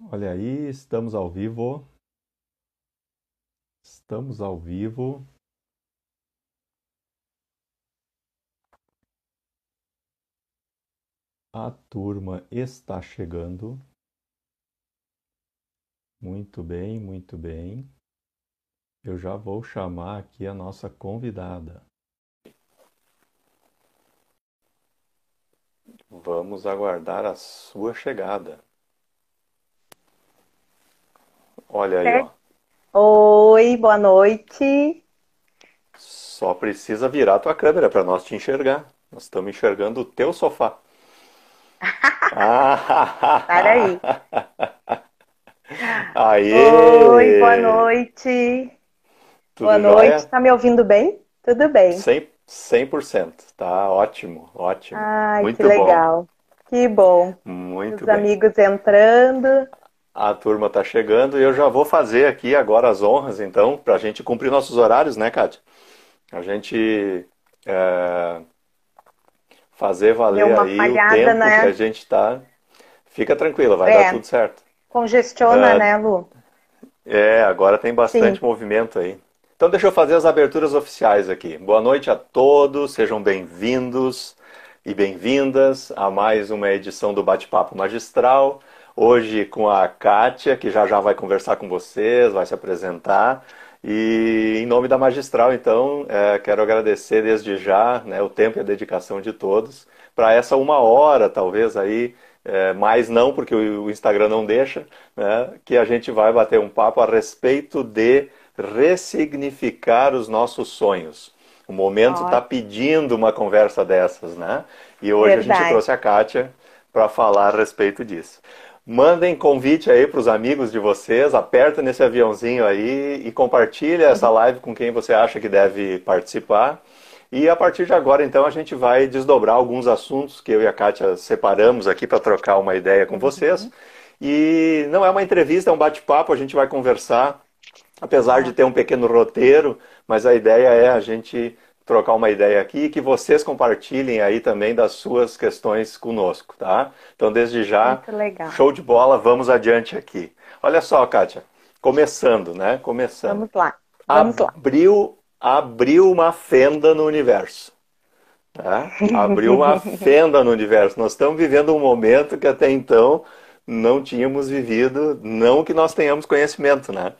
Olha aí, estamos ao vivo. Estamos ao vivo. A turma está chegando. Muito bem, muito bem. Eu já vou chamar aqui a nossa convidada. Vamos aguardar a sua chegada. Olha aí, ó. Oi, boa noite. Só precisa virar a tua câmera para nós te enxergar. Nós estamos enxergando o teu sofá. Ah, Para aí. Aê! Oi, boa noite. Tudo boa jóia? noite. Tá me ouvindo bem? Tudo bem. 100%, 100%. Tá ótimo, ótimo. Ai, Muito que bom. legal. Que bom. Muito Os bem. amigos entrando. A turma está chegando e eu já vou fazer aqui agora as honras, então, para a gente cumprir nossos horários, né, Kátia? A gente é, fazer valer uma aí falhada, o tempo né? que a gente está. Fica tranquila, vai É. dar tudo certo. Congestiona, Ah, né, Lu? É, agora tem bastante Sim. movimento aí. Então deixa eu fazer as aberturas oficiais aqui. Boa noite a todos, sejam bem-vindos e bem-vindas a mais uma edição do Bate-Papo Magistral. Hoje com a Kátia, que já já vai conversar com vocês, vai se apresentar. E em nome da Magistral, então, é, quero agradecer desde já, né, o tempo e a dedicação de todos para essa uma hora, talvez aí, é, mais não, porque o o Instagram não deixa, né, que a gente vai bater um papo a respeito de ressignificar os nossos sonhos. O momento está pedindo uma conversa dessas, né? E hoje a gente verdade. trouxe a Kátia para falar a respeito disso. Mandem convite aí para os amigos de vocês, aperta nesse aviãozinho aí e compartilha essa live com quem você acha que deve participar. E a partir de agora, então, a gente vai desdobrar alguns assuntos que eu e a Kátia separamos aqui para trocar uma ideia com vocês. E não é uma entrevista, é um bate-papo, a gente vai conversar, apesar de ter um pequeno roteiro, mas a ideia é a gente trocar uma ideia aqui e que vocês compartilhem aí também das suas questões conosco, tá? Então, desde já, show de bola, vamos adiante aqui. Olha só, Kátia, começando, né? Começando. Vamos lá. Vamos lá. Abriu, abriu uma fenda no universo. né? Abriu uma fenda no universo. Nós estamos vivendo um momento que até então não tínhamos vivido, não que nós tenhamos conhecimento, né?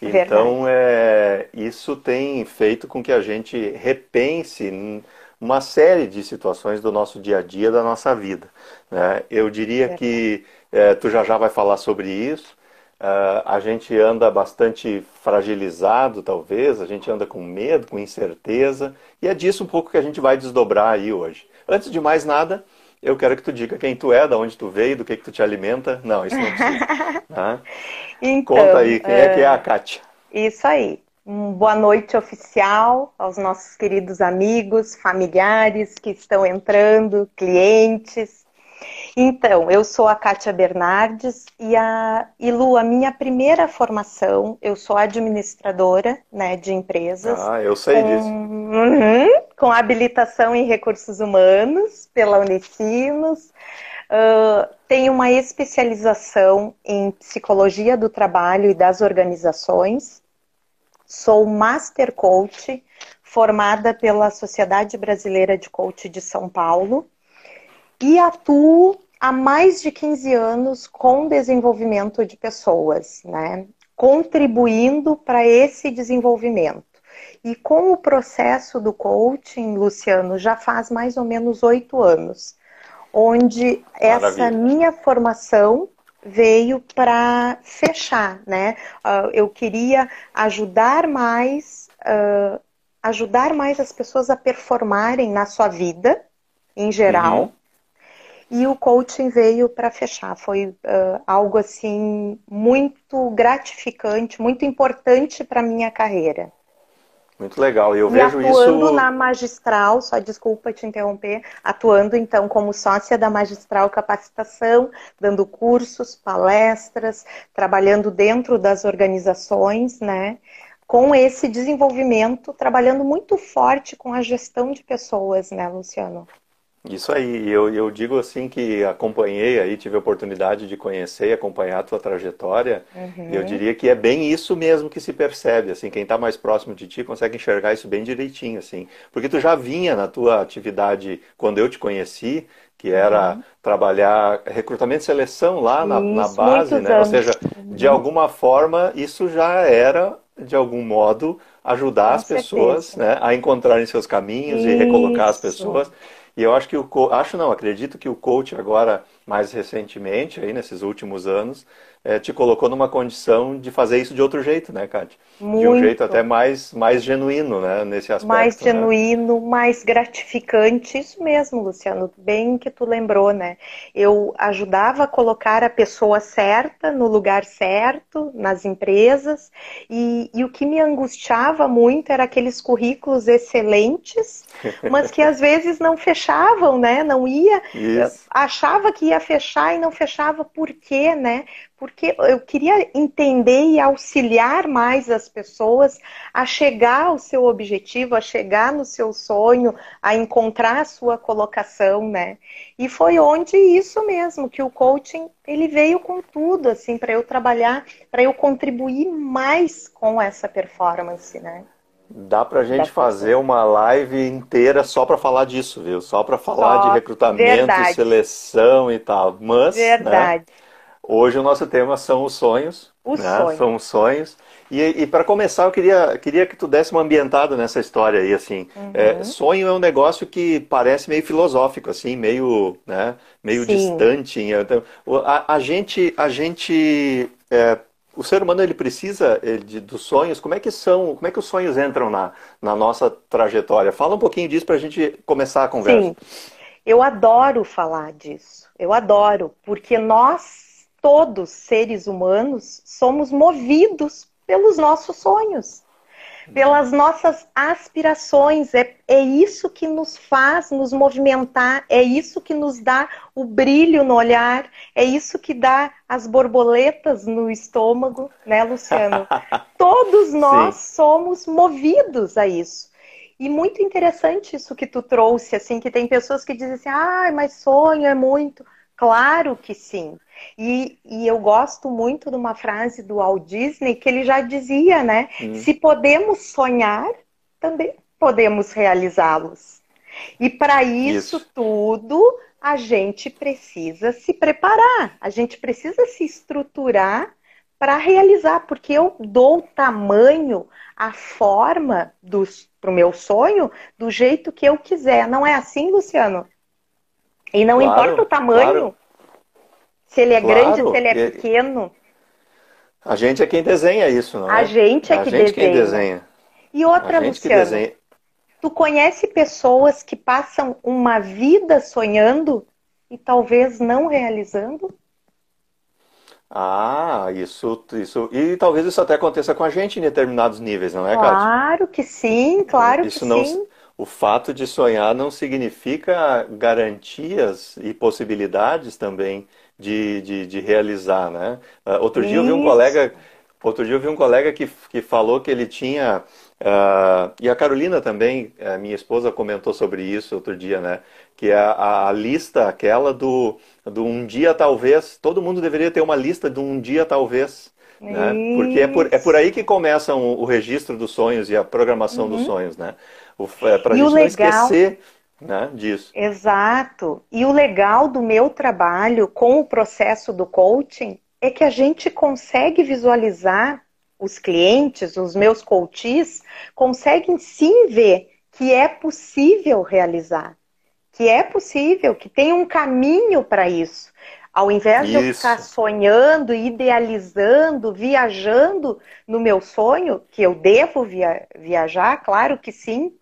Então, é, isso tem feito com que a gente repense uma série de situações do nosso dia a dia, da nossa vida, né? Eu diria que é, tu já já vai falar sobre isso. Ah, a gente anda bastante fragilizado, talvez, a gente anda com medo, com incerteza, e é disso um pouco que a gente vai desdobrar aí hoje. Antes de mais nada, eu quero que tu diga quem tu é, da onde tu veio, do que que tu te alimenta. Não, isso não precisa. tá? Então, Conta aí, quem é que é a Kátia? Isso aí. Um boa noite oficial aos nossos queridos amigos, familiares que estão entrando, clientes. Então, eu sou a Kátia Bernardes e a e Lu, a minha primeira formação, eu sou administradora, né, de empresas Ah, eu sei com, disso. Uhum, com habilitação em recursos humanos pela Unicinos. Tenho uma especialização em psicologia do trabalho e das organizações. Sou Master Coach, formada pela Sociedade Brasileira de Coach de São Paulo e atuo há mais de 15 anos com desenvolvimento de pessoas, né? Contribuindo para esse desenvolvimento. E com o processo do coaching, Luciano, já faz mais ou menos oito anos, onde essa Maravilha. minha formação veio para fechar, né? Ah, eu queria ajudar mais, ah, ajudar mais as pessoas a performarem na sua vida, em geral. Uhum. E o coaching veio para fechar. Foi ah, algo assim muito gratificante, muito importante para minha carreira. Muito legal. E eu E vejo atuando isso. na Magistral, só desculpa te interromper, atuando então como sócia da Magistral Capacitação, dando cursos, palestras, trabalhando dentro das organizações, né? Com esse desenvolvimento, trabalhando muito forte com a gestão de pessoas, né, Luciano? Isso aí, eu, eu digo assim que acompanhei aí, tive a oportunidade de conhecer e acompanhar a tua trajetória, uhum. eu diria que é bem isso mesmo que se percebe, assim, quem está mais próximo de ti consegue enxergar isso bem direitinho, assim, porque tu já vinha na tua atividade quando eu te conheci, que era uhum. trabalhar recrutamento e seleção lá na, isso, na base, né? Anos. Ou seja, uhum. de alguma forma isso já era de algum modo ajudar Com as certeza. pessoas né, a encontrarem seus caminhos isso. e recolocar as pessoas. E eu acho que o acho não, acredito que o coach agora mais recentemente aí nesses últimos anos é, te colocou numa condição de fazer isso de outro jeito, né, Kátia? Muito. De um jeito até mais, mais genuíno, né, nesse aspecto. Mais né? genuíno, né? mais gratificante, isso mesmo, Luciano, bem que tu lembrou, né? Eu ajudava a colocar a pessoa certa no lugar certo, nas empresas, e, e o que me angustiava muito era aqueles currículos excelentes, mas que às vezes não fechavam, né? Não ia, isso. achava que ia fechar e não fechava por quê, né? porque eu queria entender e auxiliar mais as pessoas a chegar ao seu objetivo, a chegar no seu sonho, a encontrar a sua colocação, né? E foi onde isso mesmo, que o coaching, ele veio com tudo, assim, para eu trabalhar, para eu contribuir mais com essa performance, né? Dá pra gente fazer uma live inteira só para falar disso, viu? Só para falar só, de recrutamento, verdade. seleção e tal. Mas, né? verdade. Né? Hoje o nosso tema são os sonhos. Os né? sonhos. São os sonhos. E, e para começar, eu queria, queria que tu desse uma ambientada nessa história aí, assim. Uhum. É, sonho é um negócio que parece meio filosófico, assim, meio, né, meio distante. Então, a, a, gente, a gente é, o ser humano ele precisa de, dos sonhos. Como é que são? Como é que os sonhos entram na, na nossa trajetória? Fala um pouquinho disso para a gente começar a conversa. Sim, eu adoro falar disso. Eu adoro porque nós todos, seres humanos, somos movidos pelos nossos sonhos, pelas nossas aspirações. É, é isso que nos faz nos movimentar, é isso que nos dá o brilho no olhar, é isso que dá as borboletas no estômago, né, Luciano? Todos nós Sim. somos movidos a isso. E muito interessante isso que tu trouxe, assim, que tem pessoas que dizem assim, ah, mas sonho é muito. Claro que sim. E, e, eu gosto muito de uma frase do Walt Disney que ele já dizia, né? Hum. Se podemos sonhar, também podemos realizá-los. E para isso, isso tudo, a gente precisa se preparar, a gente precisa se estruturar para realizar, porque eu dou o tamanho, a forma para o meu sonho do jeito que eu quiser. Não é assim, Luciano? E não claro, importa o tamanho. Claro. Se ele é claro, grande, se ele é pequeno. A gente é quem desenha isso, não é? A gente é a que gente desenha. Quem desenha. E outra, Luciano, tu conhece pessoas que passam uma vida sonhando e talvez não realizando? Ah, isso, isso. E talvez isso até aconteça com a gente em determinados níveis, não é, Kátia? Claro que sim, claro isso que não, sim. O fato de sonhar não significa garantias e possibilidades também de, de, de realizar, né? Uh, outro Isso. dia eu vi um colega, outro dia eu vi um colega que, que falou que ele tinha uh, e a Carolina também, a minha esposa comentou sobre isso outro dia, né? Que é a, a lista aquela do, do um dia talvez, todo mundo deveria ter uma lista de um dia talvez. Né? Porque é por, é por aí que começam o, o registro dos sonhos e a programação uhum. dos sonhos, né? É, Para a gente legal... não esquecer né, disso. Exato. E o legal do meu trabalho com o processo do coaching é que a gente consegue visualizar os clientes, os meus coaches, conseguem sim ver que é possível realizar, que é possível, que tem um caminho para isso. Ao invés isso. de eu ficar sonhando, idealizando, viajando no meu sonho, que eu devo via viajar, claro que sim,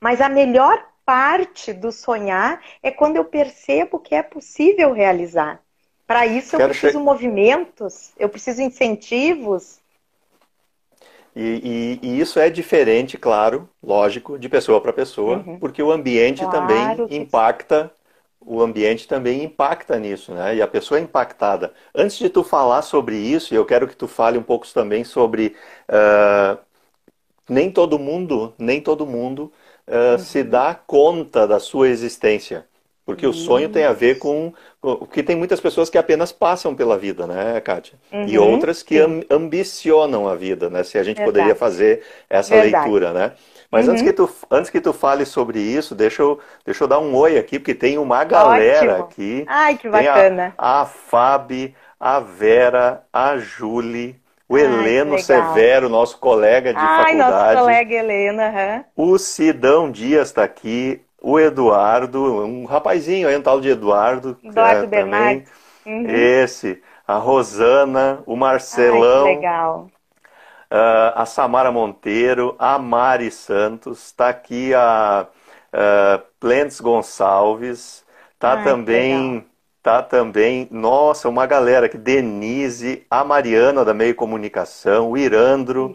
mas a melhor parte do sonhar é quando eu percebo que é possível realizar. Para isso eu Quero preciso che... movimentos, eu preciso incentivos. E, e, e, isso é diferente, claro, lógico, de pessoa para pessoa, uhum. porque o ambiente claro também impacta, o ambiente também impacta nisso, né? E a pessoa é impactada. Antes de tu falar sobre isso, eu quero que tu fale um pouco também sobre uh, nem todo mundo, nem todo mundo uh, uhum. se dá conta da sua existência. Porque o sonho tem a ver com. Porque tem muitas pessoas que apenas passam pela vida, né, Kátia? Uhum, e outras que am, ambicionam a vida, né? Se a gente Verdade. poderia fazer essa Verdade. leitura, né? Mas uhum. antes, que tu, antes que tu fale sobre isso, deixa eu, deixa eu dar um oi aqui, porque tem uma galera Ótimo. aqui. Ai, que bacana. A, a Fábio, a Vera, a Julie, o Ai, Heleno Severo, nosso colega de Ai, faculdade. Ai, nosso colega Helena. Uhum. O Sidão Dias está aqui o Eduardo, um rapazinho aí, um tal de Eduardo. Eduardo é, Bernardes. Uhum. Esse, a Rosana, o Marcelão. Ai, legal. Uh, a Samara Monteiro, a Mari Santos, está aqui a uh, Plentes Gonçalves, tá Ai, também, tá também, nossa, uma galera aqui, Denise, a Mariana da Meio Comunicação, o Irandro,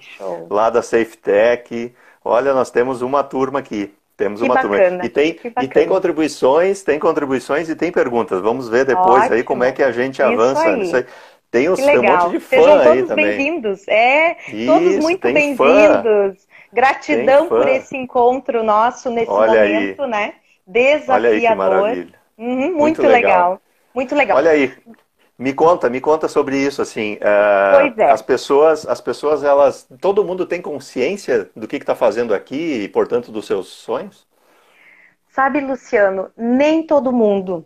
lá da SafeTech. Olha, nós temos uma turma aqui. Temos que uma bacana, turma. E tem, e tem contribuições, tem contribuições e tem perguntas. Vamos ver depois Ótimo. aí como é que a gente avança nisso aí. Tem, uns, tem um monte de fã Sejam aí também. bem-vindos. É, Isso, todos muito bem-vindos. Gratidão por esse encontro nosso nesse Olha momento, aí. né? Desafiador. Olha aí que maravilha. Uhum, muito, muito legal. legal. Muito legal. Olha aí. Me conta, me conta sobre isso, assim. Uh, pois é. As pessoas, as pessoas, elas, todo mundo tem consciência do que está fazendo aqui e, portanto, dos seus sonhos? Sabe, Luciano, nem todo mundo.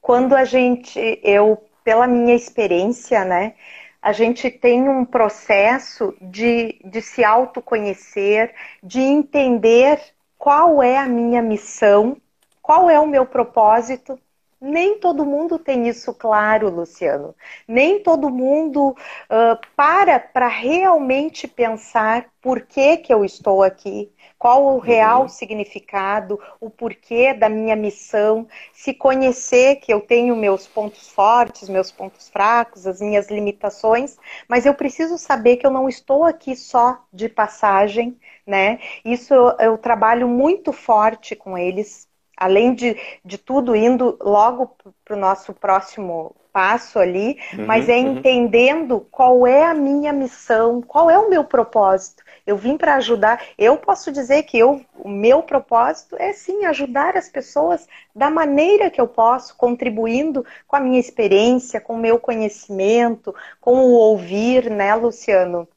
Quando a gente, eu, pela minha experiência, né, a gente tem um processo de, de se autoconhecer, de entender qual é a minha missão, qual é o meu propósito nem todo mundo tem isso claro, Luciano. Nem todo mundo uh, para para realmente pensar por que, que eu estou aqui, qual o real uhum. significado, o porquê da minha missão, se conhecer que eu tenho meus pontos fortes, meus pontos fracos, as minhas limitações, mas eu preciso saber que eu não estou aqui só de passagem, né? Isso eu, eu trabalho muito forte com eles, além de, de tudo, indo logo para o nosso próximo passo ali, uhum, mas é uhum. entendendo qual é a minha missão, qual é o meu propósito. Eu vim para ajudar. Eu posso dizer que eu, o meu propósito é sim ajudar as pessoas da maneira que eu posso, contribuindo com a minha experiência, com o meu conhecimento, com o ouvir, né, Luciano?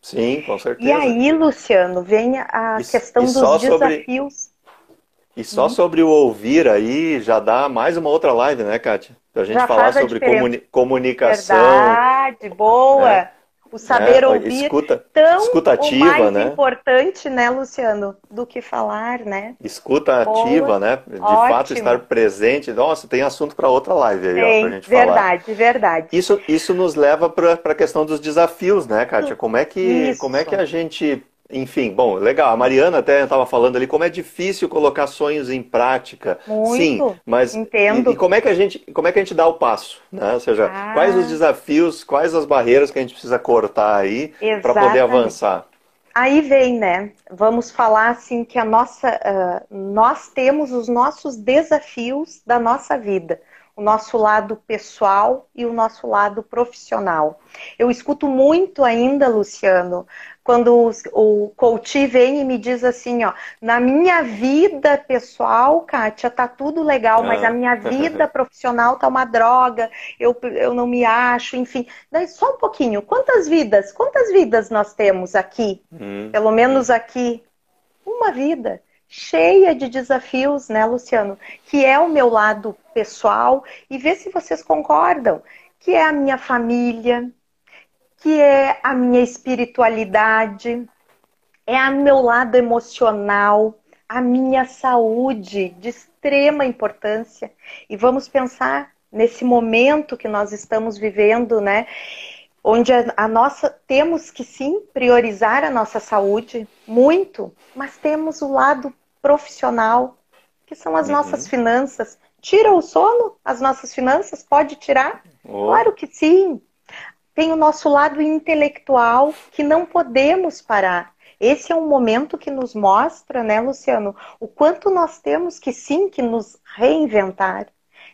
Sim, com certeza. E aí, Luciano, vem a e, questão e dos desafios. Sobre e só uhum. sobre o ouvir aí já dá mais uma outra live, né, Kátia? Pra gente já falar sobre comuni comunicação. Verdade, boa. É. O saber é, ouvir escuta, tão escuta ativa, mais né? importante, né, Luciano, do que falar, né? Escuta boa. ativa, né? De Ótimo. fato estar presente. Nossa, tem assunto para outra live aí, tem, ó, pra gente verdade, falar. Verdade, verdade. Isso, isso nos leva para a questão dos desafios, né, Kátia? Como é que, como é que a gente enfim, bom, legal. A Mariana até estava falando ali como é difícil colocar sonhos em prática. Muito, Sim, mas entendo. E, e, como é que a gente, como é que a gente dá o passo, né? Ou seja, ah. quais os desafios, quais as barreiras que a gente precisa cortar aí para poder avançar? Aí vem, né? Vamos falar assim que a nossa, uh, nós temos os nossos desafios da nossa vida o nosso lado pessoal e o nosso lado profissional. Eu escuto muito ainda, Luciano, quando o coach vem e me diz assim, ó, na minha vida pessoal, Kátia, tá tudo legal, mas a ah. minha vida profissional tá uma droga, eu, eu não me acho, enfim. Daí só um pouquinho, quantas vidas, quantas vidas nós temos aqui? Hum. Pelo menos aqui, uma vida cheia de desafios, né, Luciano? Que é o meu lado pessoal e ver se vocês concordam, que é a minha família, que é a minha espiritualidade, é o meu lado emocional, a minha saúde de extrema importância. E vamos pensar nesse momento que nós estamos vivendo, né? onde a, a, nossa temos que sim priorizar a nossa saúde muito, mas temos o lado profissional, que são as uhum. nossas finanças. Tira o sono? As nossas finanças? Pode tirar? Oh. Claro que sim. Tem o nosso lado intelectual que não podemos parar. Esse é um momento que nos mostra, né, Luciano, o quanto nós temos que sim que nos reinventar,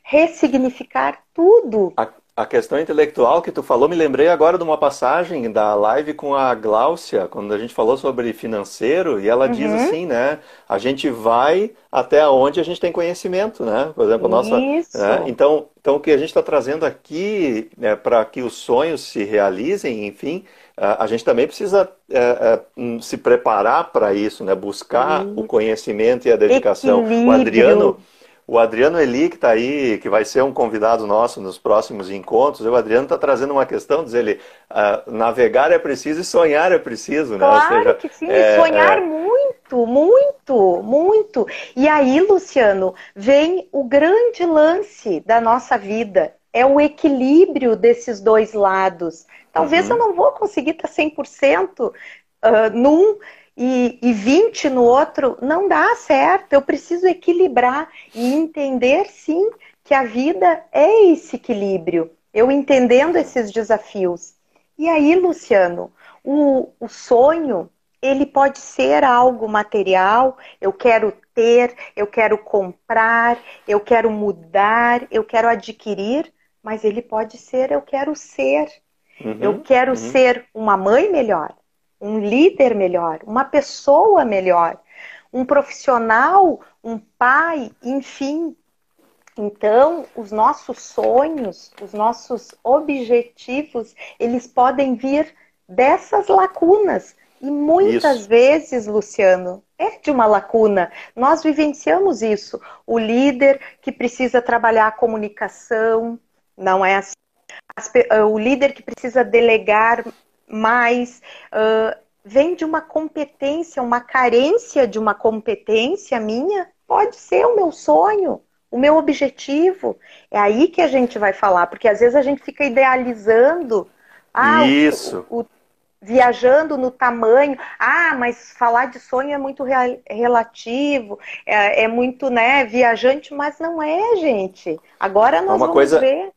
ressignificar tudo. a questão intelectual que tu falou, me lembrei agora de uma passagem da live com a Gláucia, quando a gente falou sobre financeiro, e ela uhum. diz assim, né? A gente vai até onde a gente tem conhecimento, né? Por exemplo, a nossa. Né? Então, então, o que a gente está trazendo aqui, né, para que os sonhos se realizem, enfim, a gente também precisa é, é, hum, se preparar para isso, né? Buscar o conhecimento e a dedicação. Equilíbrio. O Adriano. O Adriano Eli, que está aí, que vai ser um convidado nosso nos próximos encontros, o Adriano está trazendo uma questão, diz ele, uh, navegar é preciso e sonhar é preciso, né? Claro seja, que sim, é, sonhar é... muito, muito, muito. E aí, Luciano, vem o grande lance da nossa vida, é o equilíbrio desses dois lados. Talvez uhum. eu não vou conseguir estar 100% uh, num e, e 20 no outro, não dá certo. Eu preciso equilibrar e entender, sim, que a vida é esse equilíbrio. Eu entendendo esses desafios. E aí, Luciano, o, o sonho, ele pode ser algo material, eu quero ter, eu quero comprar, eu quero mudar, eu quero adquirir, mas ele pode ser eu quero ser. Uhum, eu quero uhum. ser uma mãe melhor, um líder melhor, uma pessoa melhor, um profissional, um pai, enfim. Então, os nossos sonhos, os nossos objetivos, eles podem vir dessas lacunas. E muitas isso. vezes, Luciano, é de uma lacuna. Nós vivenciamos isso. O líder que precisa trabalhar a comunicação, não é assim. o líder que precisa delegar mas uh, vem de uma competência, uma carência de uma competência minha, pode ser o meu sonho, o meu objetivo. É aí que a gente vai falar, porque às vezes a gente fica idealizando. Ah, Isso. O, o, viajando no tamanho. Ah, mas falar de sonho é muito relativo, é, é, muito, né, viajante, mas não é, gente. Agora nós vamos coisa... ver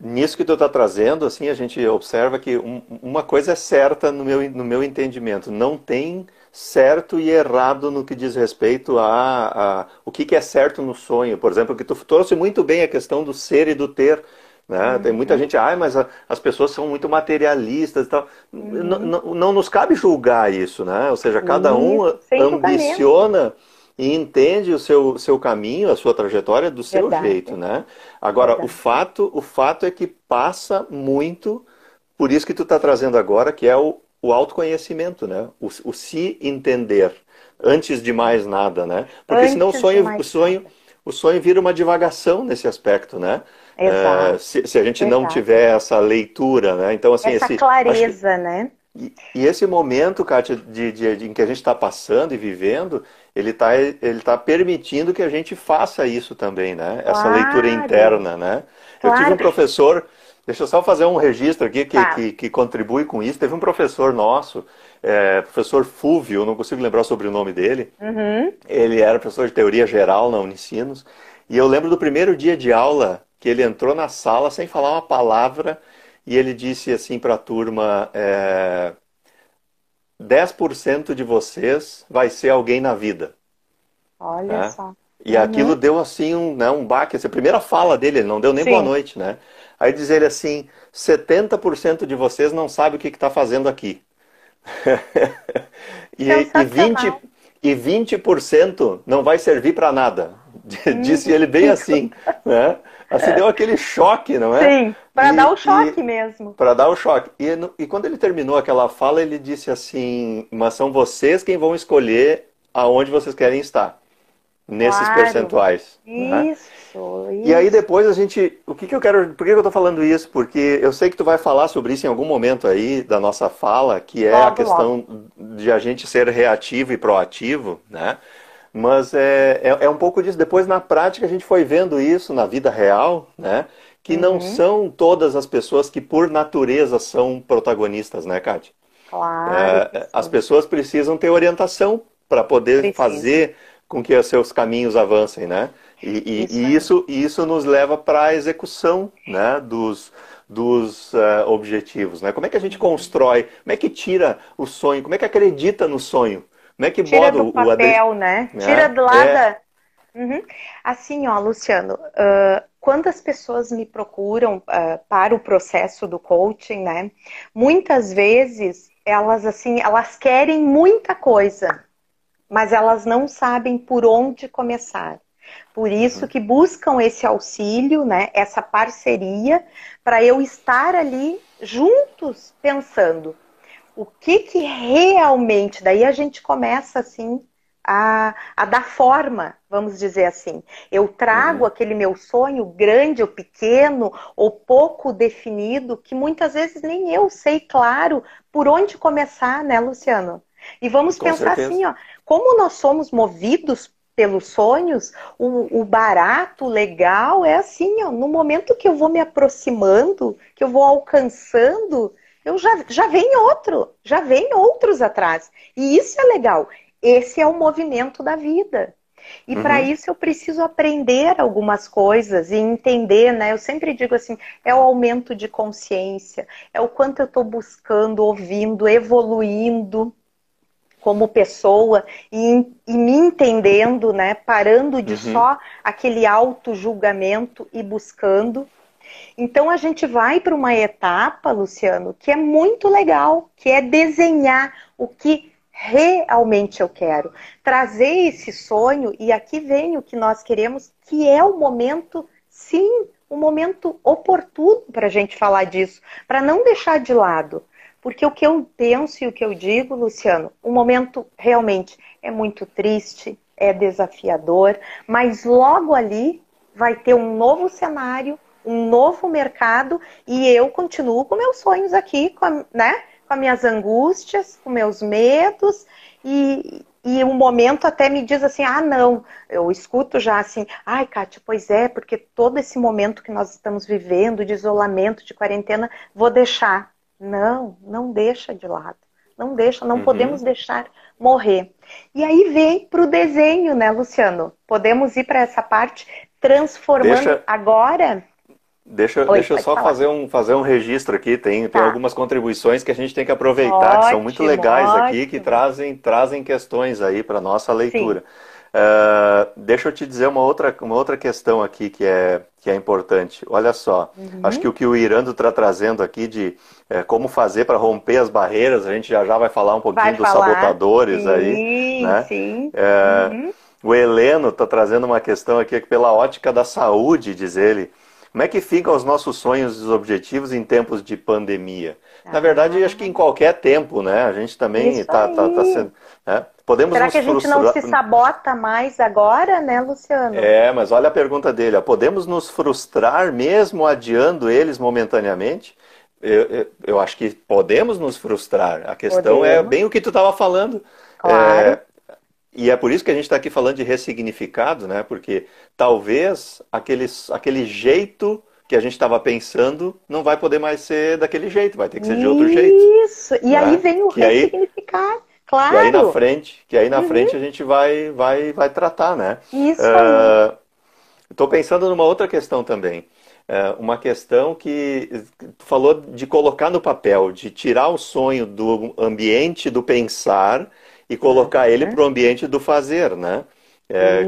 Nisso que tu está trazendo, assim, a gente observa que um, uma coisa é certa no meu, no meu entendimento, não tem certo e errado no que diz respeito a, a o que, que é certo no sonho. Por exemplo, que tu trouxe muito bem a questão do ser e do ter. Né? Uhum. Tem muita gente, ah, mas a, as pessoas são muito materialistas e tal. Uhum. Não nos cabe julgar isso, né? Ou seja, cada um ambiciona e entende o seu, seu caminho, a sua trajetória do seu Verdade. jeito, né? Agora, o fato, o fato é que passa muito por isso que tu está trazendo agora, que é o, o autoconhecimento, né? O, o, se entender antes de mais nada, né? Porque antes senão o sonho, o sonho, o sonho vira uma divagação nesse aspecto, né? Exato. É, se, se, a gente Exato. não tiver essa leitura, né? Então assim, essa esse, clareza, que, né? E, e, esse momento, Kátia, de, de, de, em que a gente está passando e vivendo, ele está ele tá permitindo que a gente faça isso também, né? Essa claro. leitura interna, né? Claro. Eu tive um professor, deixa eu só fazer um registro aqui que, tá. que, que, contribui com isso. Teve um professor nosso, é, professor Fúvio, não consigo lembrar sobre o nome dele. Uhum. Ele era professor de teoria geral na Unicinos. E eu lembro do primeiro dia de aula que ele entrou na sala sem falar uma palavra e ele disse assim para a turma: é, 10% de vocês vai ser alguém na vida. Olha né? só. E uhum. aquilo deu assim um, né, um baque. Essa primeira fala dele, ele não deu nem Sim. boa noite, né? Aí diz ele assim: 70% de vocês não sabe o que está fazendo aqui. e, e, 20, e 20% não vai servir para nada. Disse ele bem assim. Né? Assim, deu aquele choque, não é? Sim, para dar o choque mesmo. Para dar o choque. E, e quando ele terminou aquela fala, ele disse assim: Mas são vocês quem vão escolher aonde vocês querem estar. Nesses claro. percentuais. Isso, né? isso, E aí depois a gente. O que, que eu quero. Por que eu estou falando isso? Porque eu sei que tu vai falar sobre isso em algum momento aí da nossa fala, que é logo, a questão logo. de a gente ser reativo e proativo, né? Mas é, é, é, um pouco disso. Depois, na prática, a gente foi vendo isso na vida real, né? Que uhum. não são todas as pessoas que, por natureza, são protagonistas, né, Kátia? Claro. É, as pessoas precisam ter orientação para poder Precisa. fazer com que os seus caminhos avancem, né? E, e isso, e isso, isso, nos leva para a execução né, dos, dos uh, objetivos. Né? Como é que a gente constrói? Como é que tira o sonho? Como é que acredita no sonho? Como é que Tira bota do papel, o né? É, Tira do lado é. Uhum. Assim, ó, Luciano, uh, quando as pessoas me procuram uh, para o processo do coaching, né? Muitas vezes elas assim, elas querem muita coisa, mas elas não sabem por onde começar. Por isso que buscam esse auxílio, né, essa parceria, para eu estar ali juntos pensando o que que realmente, daí a gente começa assim a, a dar forma, vamos dizer assim. Eu trago uhum. aquele meu sonho grande ou pequeno ou pouco definido, que muitas vezes nem eu sei, claro, por onde começar, né, Luciano? E vamos Com pensar certeza. assim, ó, como nós somos movidos pelos sonhos, o, o, barato, o legal é assim, ó, no momento que eu vou me aproximando, que eu vou alcançando, eu já, já vem outro, já vem outros atrás. E isso é legal. Esse é o movimento da vida. E uhum. para isso eu preciso aprender algumas coisas e entender, né? Eu sempre digo assim, é o aumento de consciência, é o quanto eu estou buscando, ouvindo, evoluindo como pessoa e, e, me entendendo, né? Parando de uhum. só aquele auto-julgamento e buscando. Então a gente vai para uma etapa, Luciano, que é muito legal, que é desenhar o que realmente eu quero. Trazer esse sonho, e aqui vem o que nós queremos, que é o momento, sim, o momento oportuno para a gente falar disso, para não deixar de lado. Porque o que eu penso e o que eu digo, Luciano, o momento realmente é muito triste, é desafiador, mas logo ali vai ter um novo cenário, um novo mercado e eu continuo com meus sonhos aqui, com, né? Com as minhas angústias, com meus medos e, e um momento até me diz assim, ah, não, eu escuto já assim, ai, Kátia, pois é, porque todo esse momento que nós estamos vivendo de isolamento, de quarentena, vou deixar. Não, não deixa de lado. Não deixa, não uhum. podemos deixar morrer. E aí vem para o desenho, né, Luciano? Podemos ir para essa parte transformando deixa, agora. Deixa, Oi, deixa eu só fazer um, fazer um registro aqui. Tem, tá. tem algumas contribuições que a gente tem que aproveitar, ótimo, que são muito legais ótimo. aqui, que trazem, trazem questões aí para nossa leitura. Uh, deixa eu te dizer uma outra, uma outra questão aqui que é, que é importante. Olha só, uhum. acho que o que o Irando está trazendo aqui de é, como fazer para romper as barreiras, a gente já já vai falar um pouquinho vai dos falar. sabotadores sim, aí. Né? Sim. É, uhum. O Heleno está trazendo uma questão aqui pela ótica da saúde, diz ele. Como é que ficam os nossos sonhos e os objetivos em tempos de pandemia? Ah, Na verdade, acho que em qualquer tempo, né? A gente também está tá, tá sendo. Né? Podemos Será que a gente frustrar... não se sabota mais agora, né, Luciano? É, mas olha a pergunta dele. Podemos nos frustrar mesmo adiando eles momentaneamente? Eu, eu, eu acho que podemos nos frustrar. A questão é podemos. é bem o que tu estava falando. Claro. É, e é por isso que a gente está aqui falando de ressignificado, né? Porque talvez aquele, aquele jeito que a gente estava pensando não vai poder mais ser daquele jeito, vai ter que ser de outro jeito. Isso, e né? aí vem o que ressignificar. Aí, claro. Que aí na frente, que aí na uhum. frente a gente vai, vai, vai tratar, né? Isso uh, Estou pensando numa outra questão também. Uh, uma questão que tu falou de colocar no papel, de tirar o sonho do ambiente do pensar e colocar uhum. ele para o ambiente do fazer, né? É,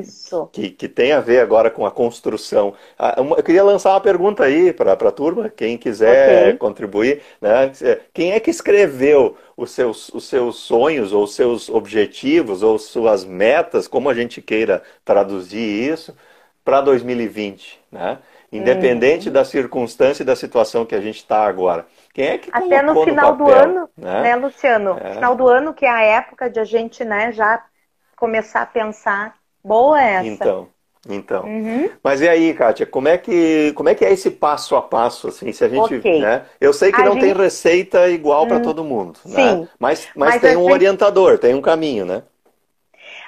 Isso. Que, que tem a ver agora com a construção. Ah, eu queria lançar uma pergunta aí para a turma, quem quiser okay. contribuir. Né? Quem é que escreveu os seus, os seus sonhos, ou seus objetivos, ou suas metas, como a gente queira traduzir isso, para 2020? Né? Independente uhum. da circunstância e da situação que a gente está agora. Quem é que Até no final no papel, do ano, né, né Luciano? É. Final do ano, que é a época de a gente né, já começar a pensar. Boa essa. Então, então. Uhum. Mas e aí, Kátia, como é que como é que é esse passo a passo assim? Se a gente, okay. né? Eu sei que a não gente... tem receita igual hum, para todo mundo, né? Sim. Né? Mas, mas, mas tem um gente... orientador, tem um caminho, né?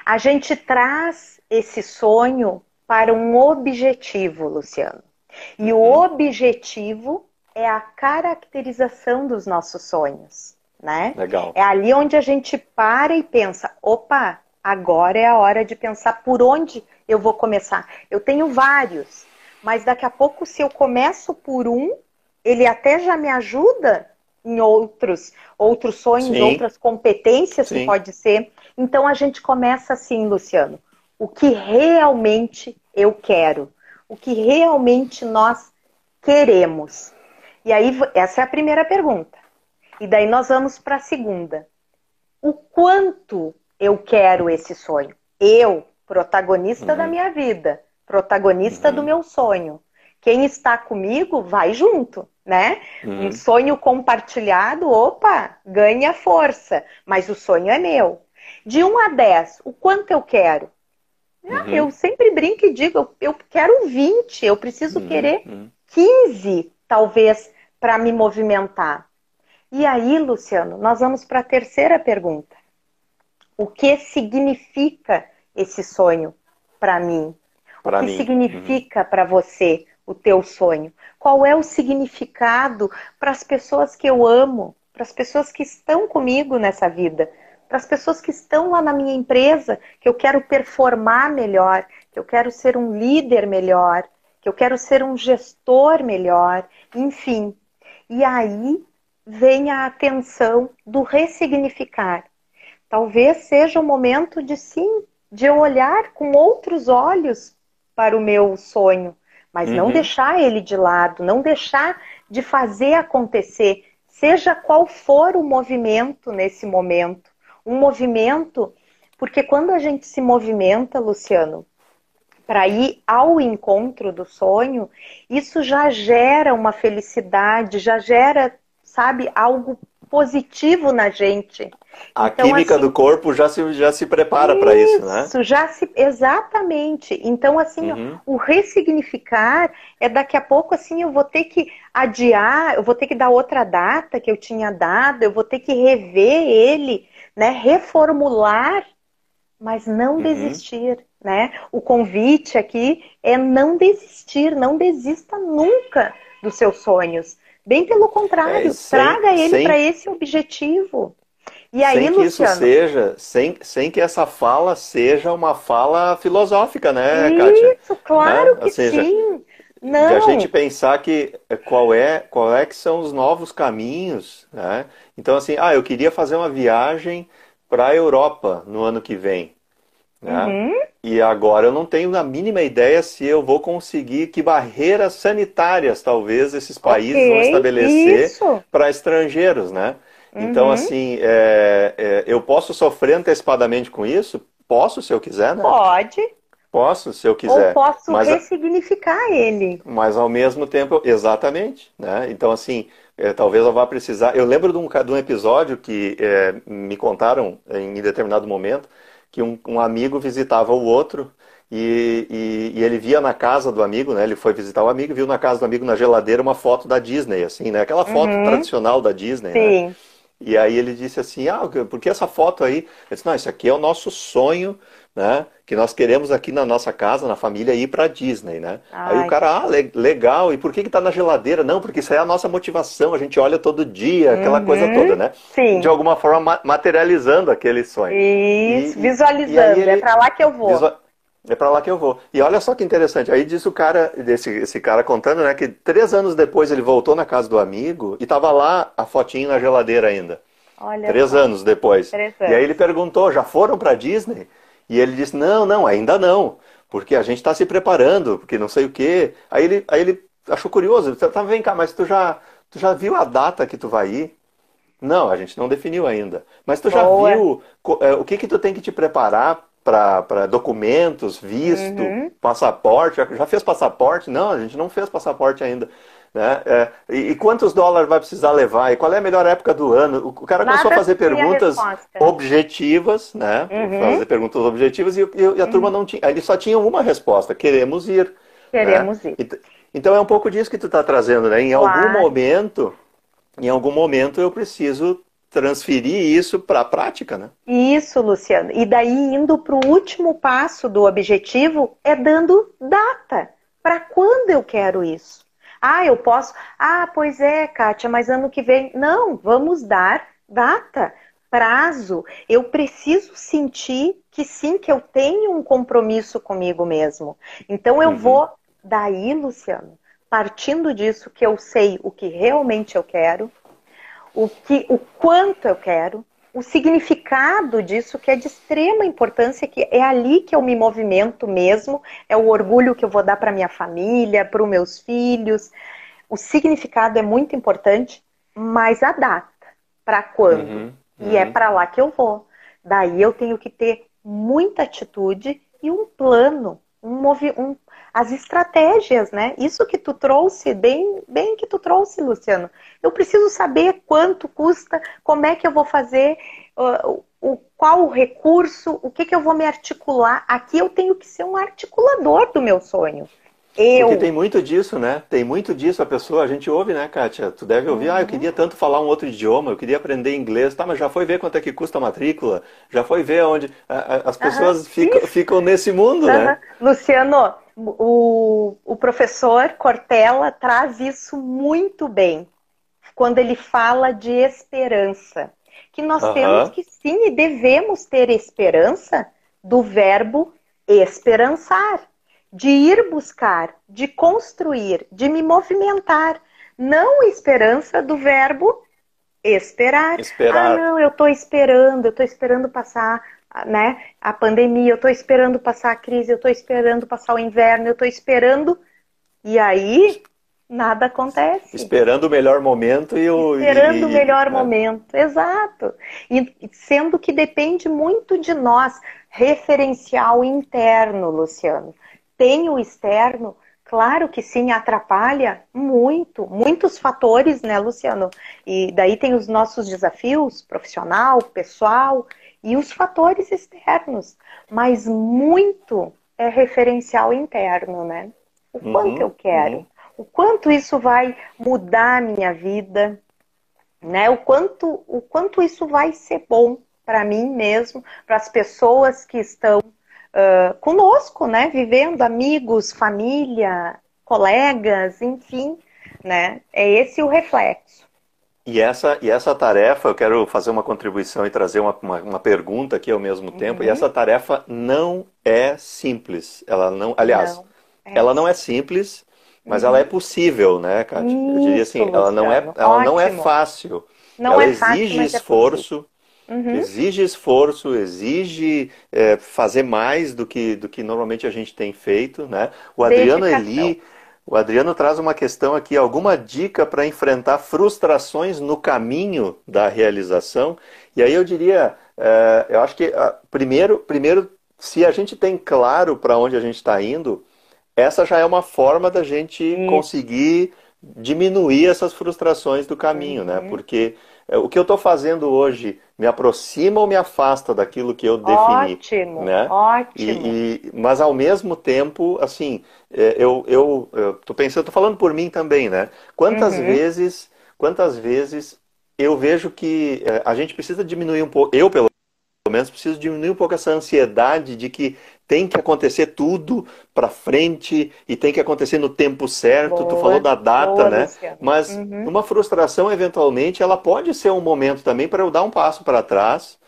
A gente traz esse sonho para um objetivo, Luciano. E uhum. o objetivo é a caracterização dos nossos sonhos, né? Legal. É ali onde a gente para e pensa, opa, agora é a hora de pensar por onde eu vou começar. Eu tenho vários, mas daqui a pouco se eu começo por um, ele até já me ajuda em outros, outros sonhos, Sim. outras competências Sim. que pode ser. Então a gente começa assim, Luciano, o que realmente eu quero o que realmente nós queremos. E aí, essa é a primeira pergunta. E daí nós vamos para a segunda. O quanto eu quero esse sonho? Eu, protagonista uhum. da minha vida, protagonista uhum. do meu sonho. Quem está comigo vai junto, né? Uhum. Um sonho compartilhado, opa, ganha força, mas o sonho é meu. De 1 a 10, o quanto eu quero? Ah, uhum. Eu sempre brinco e digo, eu, eu quero 20, eu preciso uhum. querer 15, uhum. talvez, para me movimentar. E aí, Luciano, nós vamos para a terceira pergunta. O que significa esse sonho para mim? Pra o que mim. significa uhum. para você o teu sonho? Qual é o significado para as pessoas que eu amo, para as pessoas que estão comigo nessa vida, para as pessoas que estão lá na minha empresa, que eu quero performar melhor, que eu quero ser um líder melhor, que eu quero ser um gestor melhor, enfim. E aí vem a atenção do ressignificar. Talvez seja o momento de sim, de eu olhar com outros olhos para o meu sonho, mas uhum. não deixar ele de lado, não deixar de fazer acontecer, seja qual for o movimento nesse momento. Um movimento, porque quando a gente se movimenta, Luciano, para ir ao encontro do sonho, isso já gera uma felicidade, já gera sabe, algo positivo na gente. A então, química assim, do corpo já se, já se prepara para isso, né? Isso, já se. Exatamente. Então, assim, uhum. o ressignificar é daqui a pouco, assim, eu vou ter que adiar, eu vou ter que dar outra data que eu tinha dado, eu vou ter que rever ele, né? Reformular, mas não uhum. desistir. Né? O convite aqui é não desistir, não desista nunca dos seus sonhos. Bem pelo contrário, é, sem, traga ele para esse objetivo. E aí, sem que Luciano, isso seja, sem, sem que essa fala seja uma fala filosófica, né, isso, Kátia? Isso, claro né? que seja, sim. Não. De a gente pensar que eh, qual é, qual é que são os novos caminhos, né? Então, assim, ah, eu queria fazer uma viagem para a Europa no ano que vem. Né? Uhum. E agora eu não tenho a mínima ideia se eu vou conseguir, que barreiras sanitárias talvez esses países okay, vão estabelecer para estrangeiros, né? Então, uhum. Então, assim, é, é, eu posso sofrer antecipadamente com isso? Posso, se eu quiser, né? Pode. Posso, se eu quiser. Ou posso mas, ressignificar ele. Mas ao mesmo tempo, exatamente. Né? Então, assim, é, talvez eu vá precisar. Eu lembro de um, de um episódio que é, me contaram em determinado momento que um, um amigo visitava o outro e, e, e, ele via na casa do amigo, né? Ele foi visitar o amigo, viu na casa do amigo na geladeira uma foto da Disney, assim, né? Aquela foto uhum. tradicional da Disney, né? Sim. né? E aí ele disse assim, ah, por que essa foto aí? Ele disse, não, isso aqui é o nosso sonho né? Que nós queremos aqui na nossa casa, na família, ir para Disney, né? Ai, aí o cara, ah, legal, e por que que tá na geladeira? Não, porque isso é a nossa motivação, a gente olha todo dia, aquela uhum, coisa toda, né? Sim. De alguma forma materializando aquele sonho. Isso, e, visualizando, e ele, é para lá que eu vou. Visual... É para lá que eu vou. E olha só que interessante. Aí diz o cara, esse, esse cara contando, né, que três anos depois ele voltou na casa do amigo e tava lá a fotinho na geladeira ainda. Olha três só. anos depois. E aí ele perguntou: já foram para Disney? E ele disse: Não, não, ainda não, porque a gente está se preparando, porque não sei o quê. Aí ele, aí ele achou curioso: tá, Vem cá, mas tu já, tu já viu a data que tu vai ir? Não, a gente não definiu ainda. Mas tu já Boa. viu é, o que, que tu tem que te preparar para documentos, visto, uhum. passaporte? Já fez passaporte? Não, a gente não fez passaporte ainda. Né? É, e, e, quantos dólares vai precisar levar? E qual é a melhor época do ano? O cara Nada começou a fazer perguntas objetivas, né? Uhum. Fazer perguntas objetivas e, e a uhum. turma não tinha. Eles só tinham uma resposta: queremos ir. Queremos né? ir. Então é um pouco disso que tu está trazendo, né? Em claro. algum momento, em algum momento eu preciso transferir isso para a prática, né? Isso, Luciano. E daí indo para o último passo do objetivo é dando data. Para quando eu quero isso? Ah, eu posso. Ah, pois é, Kátia, mas ano que vem. Não, vamos dar data, prazo. Eu preciso sentir que sim, que eu tenho um compromisso comigo mesmo. Então eu uhum. vou daí, Luciano, partindo disso que eu sei o que realmente eu quero, o que, o quanto eu quero, o significado disso que é de extrema importância, que é ali que eu me movimento mesmo, é o orgulho que eu vou dar para minha família, para os meus filhos. O significado é muito importante, mas a data, para quando? Uhum, uhum. E é uhum. para lá que eu vou. Daí eu tenho que ter muita atitude e um plano, um, um as estratégias, né? Isso que tu trouxe, bem, bem que tu trouxe, Luciano. Eu preciso saber quanto custa, como é que eu vou fazer, uh, o, qual o recurso, o que, que eu vou me articular. Aqui eu tenho que ser um articulador do meu sonho. Eu... Porque tem muito disso, né? Tem muito disso. A pessoa, a gente ouve, né, Kátia? Tu deve ouvir, uhum. ah, eu queria tanto falar um outro idioma, eu queria aprender inglês. Tá, mas já foi ver quanto é que custa a matrícula? Já foi ver onde... As pessoas uhum. ficam, ficam, nesse mundo, uhum. né? Luciano, o, o professor Cortella traz isso muito bem quando ele fala de esperança. Que nós uhum. temos que sim e devemos ter esperança do verbo esperançar, de ir buscar, de construir, de me movimentar. Não esperança do verbo esperar. esperar. Ah, não, eu estou esperando, eu estou esperando passar né, a pandemia, eu estou esperando passar a crise, eu estou esperando passar o inverno, eu estou esperando. E aí, nada acontece. Esperando o melhor momento e o. Esperando e, o melhor momento, exato. E sendo que depende muito de nós, referencial interno, Luciano. Tem o externo, claro que sim, atrapalha muito, muitos fatores, né, Luciano? E daí tem os nossos desafios, profissional, pessoal e os fatores externos, mas muito é referencial interno, né? O uhum, quanto eu quero, uhum. o quanto isso vai mudar a minha vida, né? O quanto, o quanto isso vai ser bom para mim mesmo, para as pessoas que estão uh, conosco, né? Vivendo, amigos, família, colegas, enfim, né? É esse o reflexo. E essa, e essa tarefa, eu quero fazer uma contribuição e trazer uma, uma, uma pergunta aqui ao mesmo tempo. Uhum. E essa tarefa não é simples. Ela não, aliás, não. É. ela não é simples, mas uhum. ela é possível, né, Kátia? Isso, eu diria assim, ela não é, ela não é fácil. Não ela é exige fácil, esforço. É uhum. Exige esforço, exige é, fazer mais do que, do que normalmente a gente tem feito, né? O Adriano Eli o Adriano traz uma questão aqui, alguma dica para enfrentar frustrações no caminho da realização? E aí eu diria, é, eu acho que ah, primeiro, primeiro, se a gente tem claro para onde a gente está indo, essa já é uma forma da gente conseguir diminuir essas frustrações do caminho, né? uhum. né? Porque o que eu estou fazendo hoje me aproxima ou me afasta daquilo que eu defini? Ótimo, né? ótimo. E, e, mas ao mesmo tempo, assim, é, eu eu estou pensando, estou falando por mim também, né? Quantas uhum. vezes, quantas vezes eu vejo que é, a gente precisa diminuir um pouco, eu pelo menos preciso diminuir um pouco essa ansiedade de que tem que acontecer tudo para frente e tem que acontecer no tempo certo. Boa, tu falou da data, boa, né? Luciano. Mas uhum. uma frustração, eventualmente, ela pode ser um momento também para eu dar um passo para trás,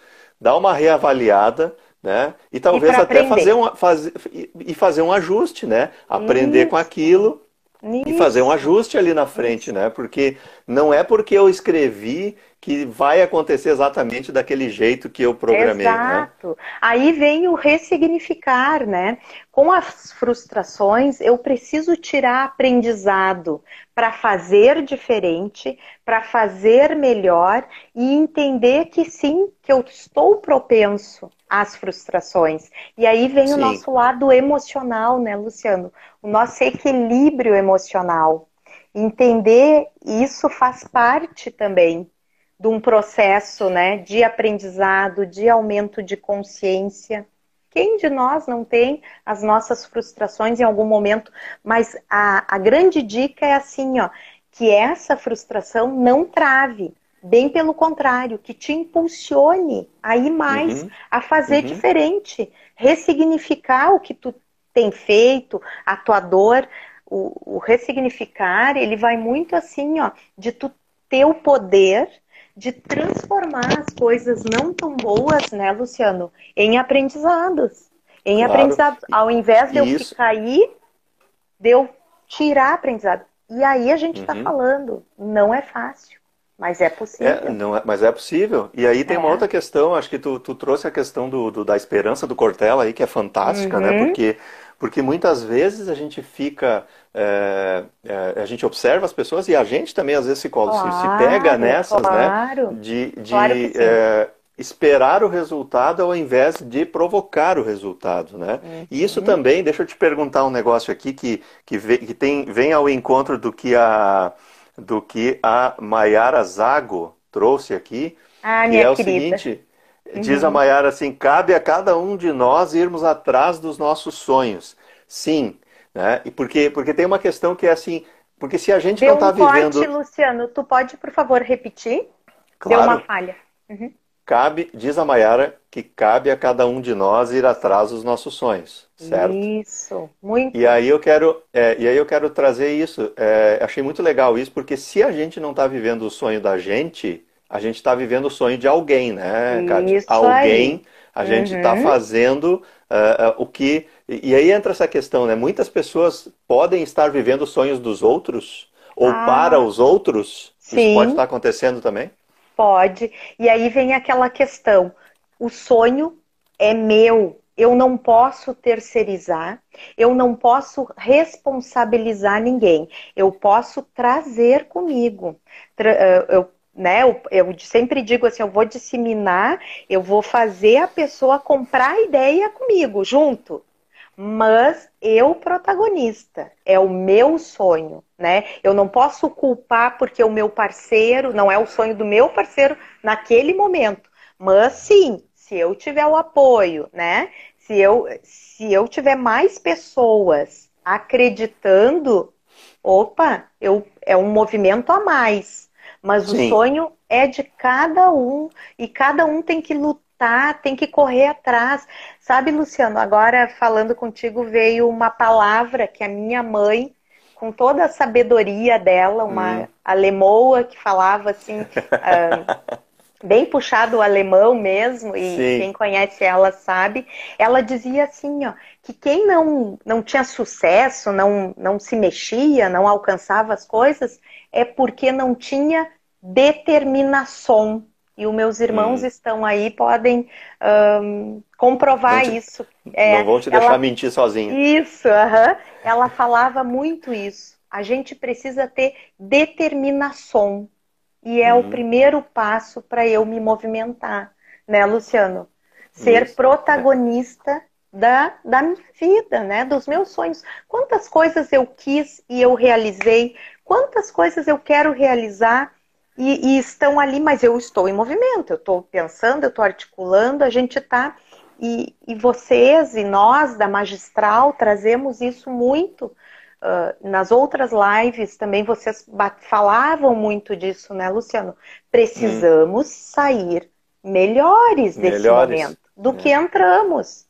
dar uma reavaliada, né? E talvez e até fazer um, fazer, e fazer um ajuste, né? Aprender Isso. com aquilo isso. e fazer um ajuste ali na frente, Isso. né? Porque não é porque eu escrevi que vai acontecer exatamente daquele jeito que eu programei. Né? Exato. Né? Aí vem o ressignificar, né? Com as frustrações, eu preciso tirar aprendizado para fazer diferente, para fazer melhor e entender que sim, que eu estou propenso às frustrações. E aí vem sim. o nosso lado emocional, né, Luciano? O nosso equilíbrio emocional. Entender isso faz parte também de um processo né, de aprendizado, de aumento de consciência. Quem de nós não tem as nossas frustrações em algum momento? Mas a, a grande dica é assim, ó, que essa frustração não trave. Bem pelo contrário, que te impulsione a ir mais, uhum. a fazer uhum. diferente, ressignificar o que tu tem feito, a tua dor, o, o ressignificar, ele vai muito assim, ó, de tu ter o poder de transformar as coisas não tão boas, né, Luciano, em aprendizados. Em claro. aprendizados. Ao invés de eu Isso. ficar aí, de eu tirar aprendizado. E aí a gente está uhum. falando, não é fácil. Mas é possível. É, não é, mas é possível. E aí tem é. uma outra questão, acho que tu, tu trouxe a questão do, do, da esperança do Cortella aí, que é fantástica, né? uhum. né? Porque, porque muitas vezes a gente fica. É, é, a gente observa as pessoas e a gente também às vezes se, claro, se, pega nessas, né? claro. né? De, de claro é, esperar o resultado ao invés de provocar o resultado, né? Uhum. E isso também, deixa eu te perguntar um negócio aqui que, que, vem, que tem, vem ao encontro do que a, do que a Maiara Zago trouxe aqui, ah, que é o querida. seguinte, uhum. diz a Maiara assim, cabe a cada um de nós irmos atrás dos nossos sonhos. Sim, né? E porque, porque tem uma questão que é assim, porque se a gente Deu não está um vivendo... Corte, Luciano, tu pode, por favor, repetir? Claro. Deu uma falha. Uhum. Cabe, diz a Mayara, que cabe a cada um de nós ir atrás dos nossos sonhos, certo? Isso, muito. E aí eu quero, é, e aí eu quero trazer isso. É, achei muito legal isso, porque se a gente não está vivendo o sonho da gente, a gente está vivendo o sonho de alguém, né? Isso alguém, aí. a gente está uhum. fazendo uh, uh, o que. E aí entra essa questão, né? Muitas pessoas podem estar vivendo os sonhos dos outros, ou ah, para os outros. Sim. Isso pode estar acontecendo também? Pode. E aí vem aquela questão: o sonho é meu, eu não posso terceirizar, eu não posso responsabilizar ninguém, eu posso trazer comigo. Eh, eu, né, eu, eu, sempre digo assim: eu vou disseminar, eu vou fazer a pessoa comprar a ideia comigo, junto mas eu protagonista, é o meu sonho, né? Eu não posso culpar porque o meu parceiro não é o sonho do meu parceiro naquele momento, mas sim, se eu tiver o apoio, né? Se eu se eu tiver mais pessoas acreditando, opa, eu é um movimento a mais. Mas sim. o sonho é de cada um e cada um tem que lutar lutar, tem que correr atrás. Sabe, Luciano, agora falando contigo veio uma palavra que a minha mãe, com toda a sabedoria dela, uma hum. alemoa que falava assim, uh, bem puxado o alemão mesmo, e Sim. quem conhece ela sabe, ela dizia assim, ó, que quem não, não tinha sucesso, não, não se mexia, não alcançava as coisas, é porque não tinha determinação. E os meus irmãos hum. estão aí, podem um, comprovar te, isso. É, não vão te deixar ela, mentir sozinho. Isso, ela falava muito isso. A gente precisa ter determinação. E é hum. o primeiro passo para eu me movimentar, né, Luciano? Ser isso, protagonista é. da, da minha vida, né? Dos meus sonhos. Quantas coisas eu quis e eu realizei, quantas coisas eu quero realizar e, e, estão ali, mas eu estou em movimento, eu estou pensando, eu estou articulando, a gente está. E, e, vocês e nós da Magistral trazemos isso muito. Uh, nas outras lives também vocês falavam muito disso, né, Luciano? Precisamos hum. sair melhores desse melhores. momento do é. que entramos.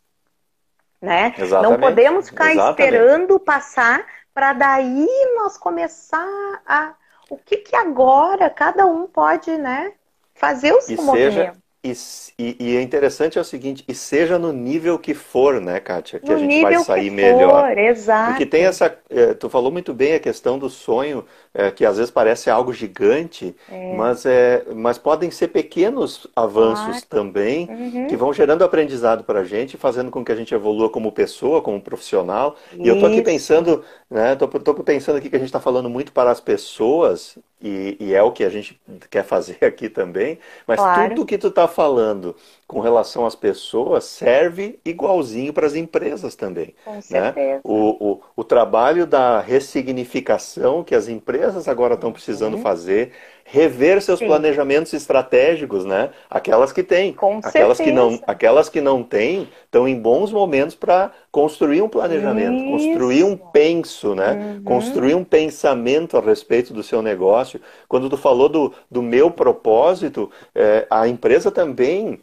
Né? Não podemos ficar Exatamente. esperando passar para daí nós começar a o que, que agora cada um pode, né, fazer o seu movimento. E, e, e, é interessante é o seguinte, e seja no nível que for, né, Kátia, que no a gente vai sair melhor. exato. Porque tem essa, é, tu falou muito bem a questão do sonho, é, que às vezes parece algo gigante, é. mas, é, mas podem ser pequenos avanços claro. também, uhum. que vão gerando aprendizado para a gente, fazendo com que a gente evolua como pessoa, como profissional. Isso. E eu tô aqui pensando, né, tô, tô pensando aqui que a gente está falando muito para as pessoas, e, e, é o que a gente quer fazer aqui também, mas claro. tudo que tu está falando com relação às pessoas serve igualzinho para as empresas também. Com né? certeza. Né? O, o, o trabalho da ressignificação que as empresas agora estão precisando uhum. fazer, rever seus Sim. planejamentos estratégicos, né? Aquelas que têm. Com aquelas certeza. que não, aquelas que não têm estão em bons momentos para construir um planejamento, Isso. construir um penso, né? Uhum. Construir um pensamento a respeito do seu negócio. Quando tu falou do, do meu propósito, é, a empresa também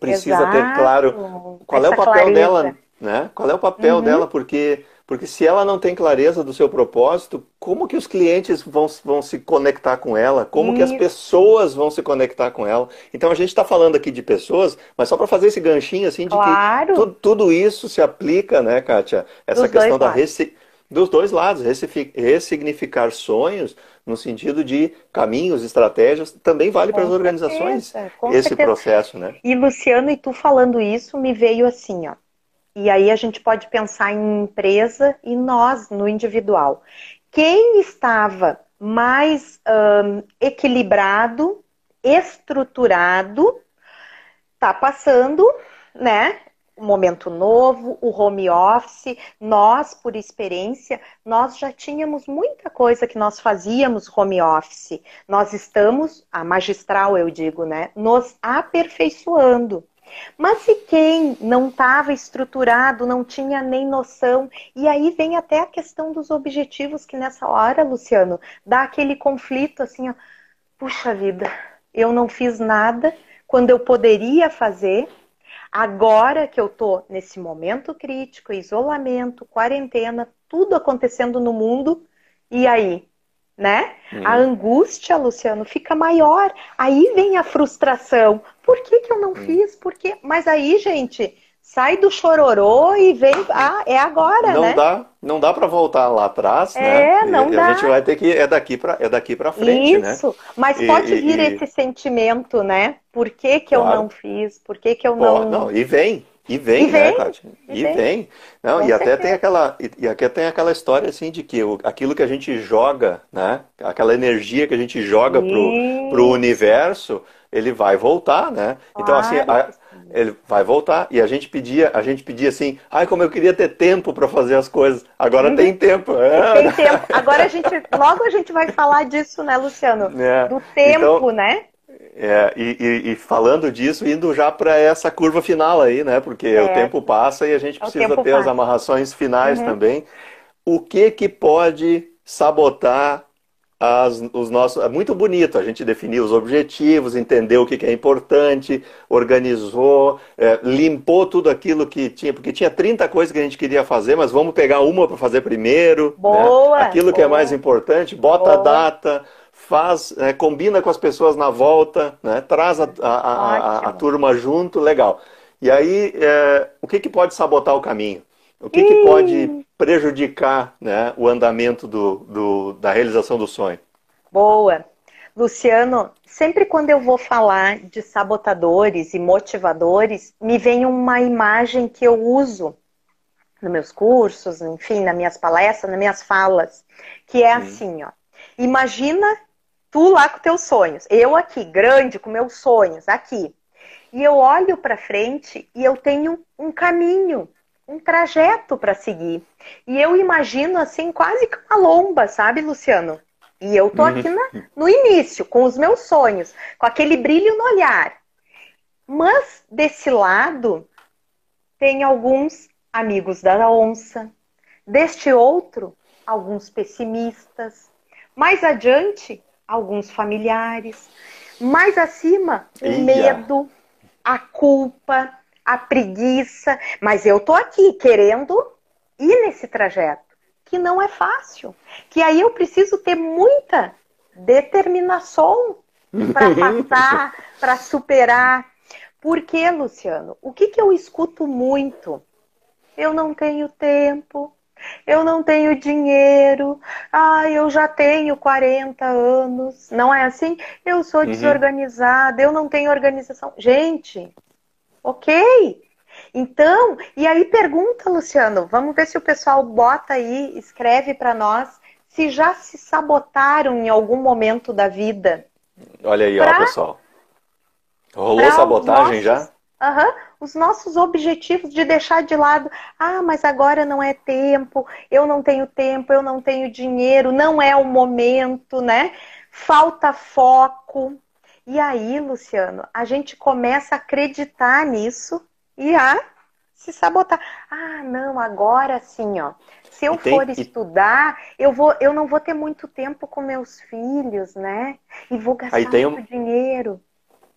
precisa Exato. ter claro qual Essa é o papel clareza. dela, né? Qual é o papel uhum. dela, porque porque se ela não tem clareza do seu propósito, como que os clientes vão, vão se conectar com ela? Como Isso. que as pessoas vão se conectar com ela? Então a gente está falando aqui de pessoas, mas só para fazer esse ganchinho assim de claro. que tu, tudo isso se aplica, né, Kátia? Essa Dos questão da, dos dois lados, ressignificar sonhos no sentido de caminhos, estratégias, também vale com para as organizações esse certeza. processo, né? E Luciano, e tu falando isso, me veio assim, ó. E aí a gente pode pensar em empresa e nós no individual. Quem estava mais equilibrado, estruturado, tá passando, né? momento novo, o home office, nós, por experiência, nós já tínhamos muita coisa que nós fazíamos home office. Nós estamos, a magistral eu digo, né, nos aperfeiçoando. Mas se quem não estava estruturado, não tinha nem noção, e aí vem até a questão dos objetivos que nessa hora, Luciano, dá aquele conflito assim, ó, puxa vida, eu não fiz nada quando eu poderia fazer, Agora que eu tô nesse momento crítico, isolamento, quarentena, tudo acontecendo no mundo, e aí? Né? Hum. A angústia, Luciano, fica maior. Aí vem a frustração. Por que, que eu não hum. fiz? Por quê? Mas aí, gente, sai do chororô e vem. Ah, é agora, não né? Dá, não dá para voltar lá atrás, é, né? não e, dá. A gente vai ter que. É daqui para é daqui para frente, né? Isso. né? Mas pode e, vir e... esse sentimento, né? Por que, que claro. eu não fiz? Por que, que eu não. não, e vem. E vem, e né, Kátia? E, e vem. Não, e até tem aquela e, até tem aquela história assim de que o, aquilo que a gente joga, né? Aquela energia que a gente joga pro, pro universo, ele vai voltar, né? Claro. Então assim, a, ele vai voltar. E a gente pedia, a gente pedia assim, ai, como eu queria ter tempo para fazer as coisas. Agora uhum. tem tempo. É. Tem tempo. Agora a gente, logo a gente vai falar disso, né, Luciano? É. Do tempo, então, né? É, e, e, e, falando disso, indo já para essa curva final aí, né? Porque é. o tempo passa e a gente precisa ter passa. as amarrações finais uhum. também. O que que pode sabotar as, os nossos. É muito bonito a gente definir os objetivos, entender o que, que é importante, organizou, é, limpou tudo aquilo que tinha, porque tinha 30 coisas que a gente queria fazer, mas vamos pegar uma para fazer primeiro. Né? Boa! Né? Aquilo boa. que é mais importante, bota boa. a data. Faz, é, combina com as pessoas na volta, né? traz a, a, a, a turma junto, legal. E aí, é, o que, que pode sabotar o caminho? O que, que pode prejudicar né, o andamento do, do, da realização do sonho? Boa. Luciano, sempre quando eu vou falar de sabotadores e motivadores, me vem uma imagem que eu uso nos meus cursos, enfim, nas minhas palestras, nas minhas falas, que é hum. assim, ó. Imagina tu lá com teus sonhos, eu aqui, grande, com meus sonhos, aqui. E eu olho para frente e eu tenho um caminho um trajeto para seguir. E eu imagino assim, quase que uma lomba, sabe, Luciano? E eu tô aqui na, no início, com os meus sonhos, com aquele brilho no olhar. Mas desse lado tem alguns amigos da onça, deste outro, alguns pessimistas, mais adiante, alguns familiares, mais acima, o Eia. medo, a culpa, a preguiça, mas eu tô aqui querendo ir nesse trajeto, que não é fácil. Que aí eu preciso ter muita determinação para passar, para superar. Por que, Luciano? O que, que eu escuto muito? Eu não tenho tempo, eu não tenho dinheiro, ah, eu já tenho 40 anos. Não é assim? Eu sou uhum. desorganizada, eu não tenho organização. Gente, Ok. Então, e aí pergunta, Luciano, vamos ver se o pessoal bota aí, escreve para nós, se já se sabotaram em algum momento da vida. Olha aí, pra... ó, pessoal. Rolou sabotagem nossos... já? Uhum, os nossos objetivos de deixar de lado. Ah, mas agora não é tempo, eu não tenho tempo, eu não tenho dinheiro, não é o momento, né? Falta foco. E aí, Luciano, a gente começa a acreditar nisso e a se sabotar. Ah, não, agora sim, ó. Se eu for estudar, eu, vou, eu não vou ter muito tempo com meus filhos, né? E vou gastar muito um... dinheiro.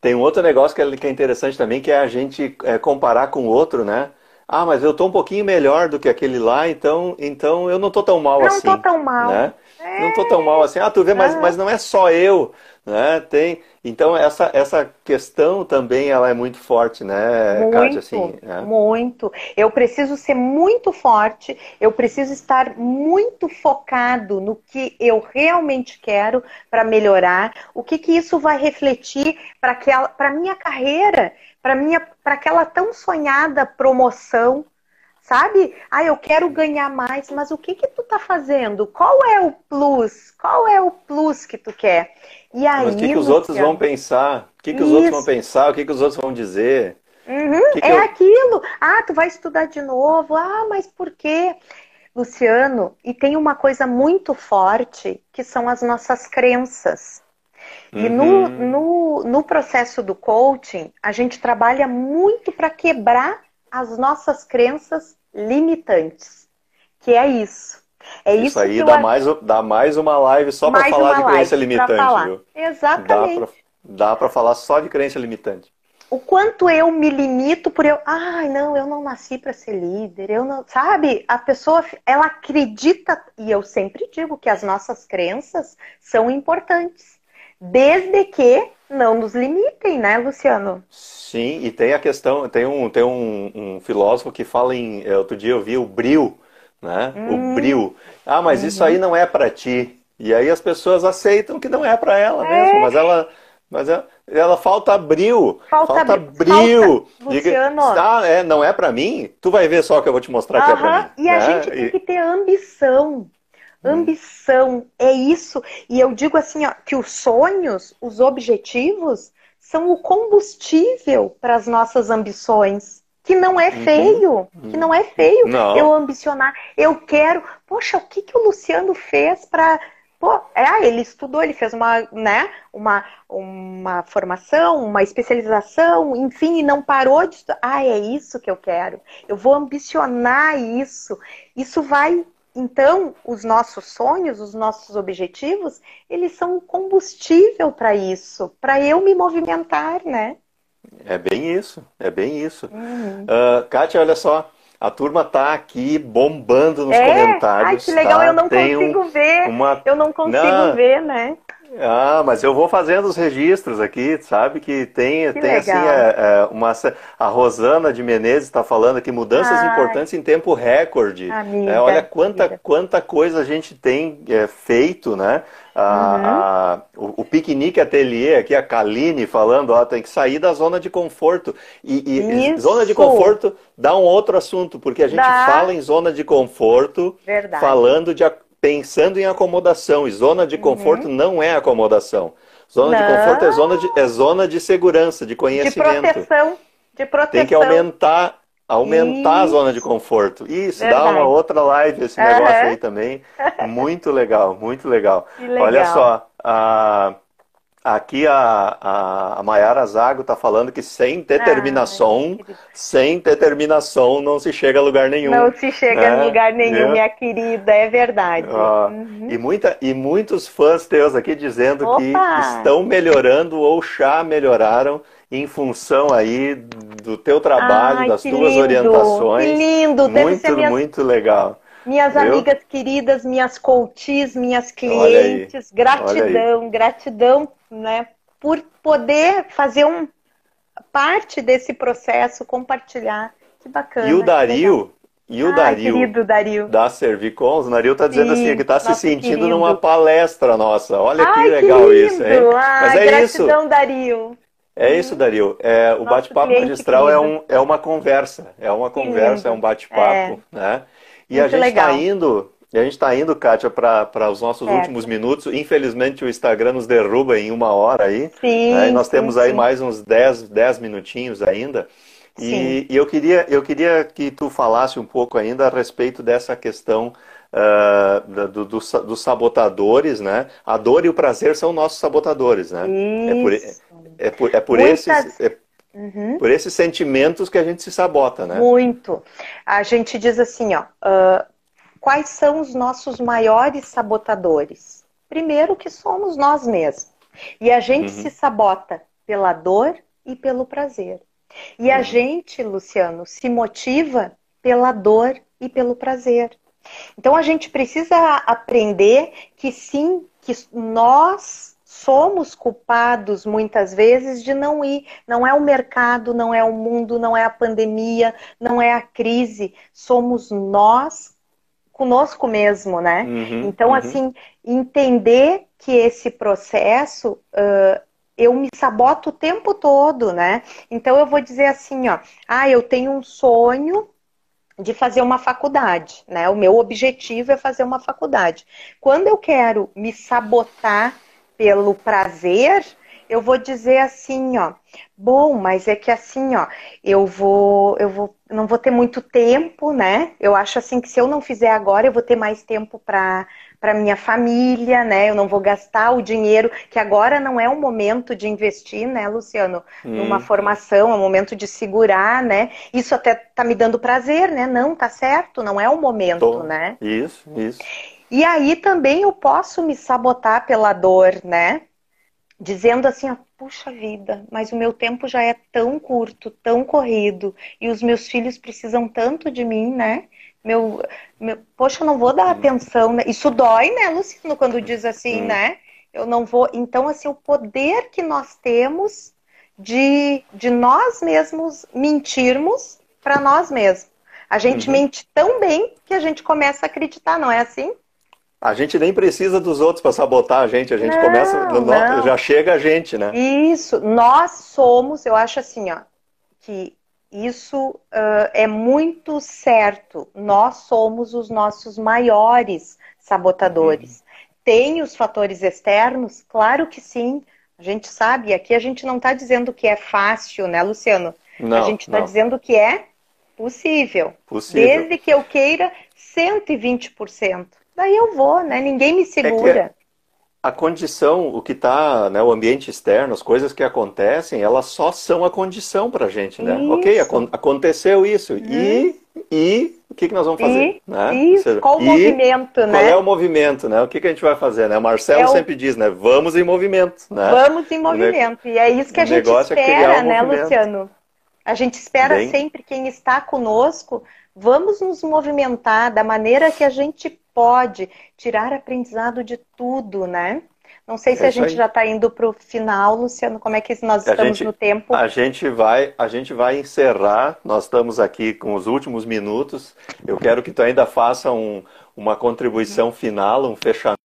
Tem um outro negócio que é, que é interessante também, que é a gente é, comparar com o outro, né? ah, mas eu tô um pouquinho melhor do que aquele lá, então, então eu não tô tão mal não assim. Não tô tão mal. Né? É. Não tô tão mal assim. Ah, tu vê, mas, mas não é só eu, né? Tem, então essa, essa questão também ela é muito forte, né, muito, Kátia? Assim, né? Muito. Eu preciso ser muito forte, eu preciso estar muito focado no que eu realmente quero para melhorar, o que, que isso vai refletir para a minha carreira, para minha para aquela tão sonhada promoção sabe? Ah, eu quero ganhar mais, mas o que que tu tá fazendo? Qual é o plus? Qual é o plus que tu quer? E aí, mas o que, que os outros vão pensar? O que, que os outros vão pensar? O que, que os outros vão dizer? Uhum, que que é eu... aquilo. Ah, tu vai estudar de novo. Ah, mas por quê? Luciano, e tem uma coisa muito forte que são as nossas crenças. E uhum. no, no, no processo do coaching, a gente trabalha muito para quebrar as nossas crenças limitantes. Que é isso. É isso, isso aí dá, eu... mais, dá mais uma live só para falar de crença limitante, viu? Exatamente. Dá para falar só de crença limitante. O quanto eu me limito por eu, ai, ah, não, eu não nasci para ser líder, eu não, sabe? A pessoa, ela acredita e eu sempre digo que as nossas crenças são importantes, desde que não nos limitem, né, Luciano? Sim, e tem a questão, tem um, tem um, um filósofo que fala em, outro dia eu vi o bril, né? Hum. O bril. Ah, mas uhum. isso aí não é para ti. E aí as pessoas aceitam que não é para ela é. mesmo, mas ela mas ela, ela falta bril. Falta, falta bril. Falta, Luciano. ah, é, não é para mim? Tu vai ver só que eu vou te mostrar que é para mim. E né? a gente tem que ter ambição. Hum. Ambição é isso. E eu digo assim, ó, que os sonhos, os objetivos, são o combustível para as nossas ambições. Que não é uhum. feio, uhum. que não é feio não. eu ambicionar. Eu quero, poxa, o que, que o Luciano fez para Pô, é, ah, ele estudou, ele fez uma, né, uma, uma formação, uma especialização, enfim, e não parou de estudar. Ah, é isso que eu quero. Eu vou ambicionar isso. Isso vai então, os nossos sonhos, os nossos objetivos, eles são um combustível para isso, para eu me movimentar, né? É bem isso, é bem isso. Uhum. Uh, Kátia, olha só, a turma tá aqui bombando nos é? comentários. Ai, que legal, tá? eu não Tem consigo um, ver. Uma... Eu não consigo não. ver, né? Ah, mas eu vou fazendo os registros aqui, sabe? Que tem, que tem assim, é, é, uma. A Rosana de Menezes está falando aqui, mudanças Ai. importantes em tempo recorde. Amiga, é, olha quanta, quanta coisa a gente tem é, feito, né? A, uhum. a, o, o, piquenique ateliê aqui, a Kaline falando, ó, tem que sair da zona de conforto. E, e zona de conforto dá um outro assunto, porque a gente dá. fala em zona de conforto, Verdade. falando de pensando em acomodação. E zona de conforto uhum. não é acomodação. Zona não. de conforto é zona de, é zona de segurança, de conhecimento. De proteção. De proteção. Tem que aumentar, aumentar Isso. a zona de conforto. Isso, Verdade. dá uma outra live esse uhum. negócio aí também. Muito legal, muito legal. legal. Olha só, a. Aqui a, a, a Mayara Zago está falando que sem determinação, ah, sem determinação não se chega a lugar nenhum. Não se chega né? a lugar nenhum, minha querida, é verdade. uhum. e, muita, e muitos fãs teus aqui dizendo Opa. que estão melhorando ou já melhoraram em função aí do teu trabalho, Ai, das tuas lindo, orientações. Que lindo, Deve muito, minha... muito legal. Minhas amigas queridas, minhas coaches, minhas clientes, gratidão, gratidão, né, por poder fazer um parte desse processo, compartilhar. Que bacana. E o Dario, e o Ai, Dario, querido Dario da Servicons, o Dario está dizendo Sim, assim, que está se sentindo querido. numa palestra nossa. Olha Ai, que legal que isso, hein? Ai, Mas é gratidão, isso. Dario. É isso, Dario. É, o bate-papo magistral é, um, é uma conversa. É uma conversa, é um bate-papo, é. né? E Muito a gente está indo, e a gente está indo, Kátia, para os nossos últimos minutos. Infelizmente o Instagram nos derruba em uma hora aí. Sim. Né? E nós sim, temos aí mais uns 10, 10 minutinhos ainda. E, e, eu, queria, eu queria que tu falasse um pouco ainda a respeito dessa questão uh, do, do, dos sabotadores, né? A dor e o prazer são nossos sabotadores, né? Isso. É por, é por, é por Muitas... esses. É, Uhum. Por esses sentimentos que a gente se sabota, né? Muito. A gente diz assim, ó, uh, quais são os nossos maiores sabotadores? Primeiro que somos nós mesmos. E a gente uhum. se sabota pela dor e pelo prazer. E a uhum. gente, Luciano, se motiva pela dor e pelo prazer. Então a gente precisa aprender que sim, que nós somos culpados muitas vezes de não ir. Não é o mercado, não é o mundo, não é a pandemia, não é a crise. Somos nós conosco mesmo, né? Uhum, então, uhum. assim, entender que esse processo uh, eu me saboto o tempo todo, né? Então eu vou dizer assim, ó, ah, eu tenho um sonho de fazer uma faculdade, né? O meu objetivo é fazer uma faculdade. Quando eu quero me sabotar pelo prazer, eu vou dizer assim, ó, bom, mas é que assim, ó, eu vou, eu vou, não vou ter muito tempo, né? Eu acho assim que se eu não fizer agora, eu vou ter mais tempo para para minha família, né? Eu não vou gastar o dinheiro, que agora não é o momento de investir, né, Luciano, hum. numa formação, é o momento de segurar, né? Isso até tá me dando prazer, né? Não, tá certo, não é o momento, Tô. né? Isso, isso. E aí também eu posso me sabotar pela dor, né? Dizendo assim, ó, puxa vida, mas o meu tempo já é tão curto, tão corrido, e os meus filhos precisam tanto de mim, né? meu, meu poxa, eu não vou dar atenção, né? Isso dói, né, Luciano, quando diz assim, né? Eu não vou. Então, assim, o poder que nós temos de, de nós mesmos mentirmos para nós mesmos. A gente uhum. mente tão bem que a gente começa a acreditar, não é assim? A gente nem precisa dos outros para sabotar a gente, a gente não, começa, não. já chega a gente, né? Isso, nós somos, eu acho assim, ó, que isso uh, é muito certo. Nós somos os nossos maiores sabotadores. Uhum. Tem os fatores externos? Claro que sim. A gente sabe, aqui a gente não está dizendo que é fácil, né, Luciano? Não, a gente está dizendo que é possível. possível. Desde que eu queira 120%. Daí eu vou, né? Ninguém me segura. É a condição, o que está, né, o ambiente externo, as coisas que acontecem, elas só são a condição para a gente, né? Isso. Ok, aconteceu isso. Uhum. E, e o que, que nós vamos fazer? E, né? Isso, seja, qual o movimento, né? Qual é o movimento, né? O que, que a gente vai fazer, né? O Marcelo é o... sempre diz, né? Vamos em movimento, né? Vamos em movimento. E é isso que a gente é espera, é um né, movimento. Luciano? A gente espera Bem... sempre quem está conosco. Vamos nos movimentar da maneira que a gente pode tirar aprendizado de tudo, né? Não sei se é a gente aí. já está indo para o final, Luciano. Como é que nós estamos gente, no tempo? A gente vai, a gente vai encerrar. Nós estamos aqui com os últimos minutos. Eu quero que tu ainda faça um, uma contribuição final, um fechamento.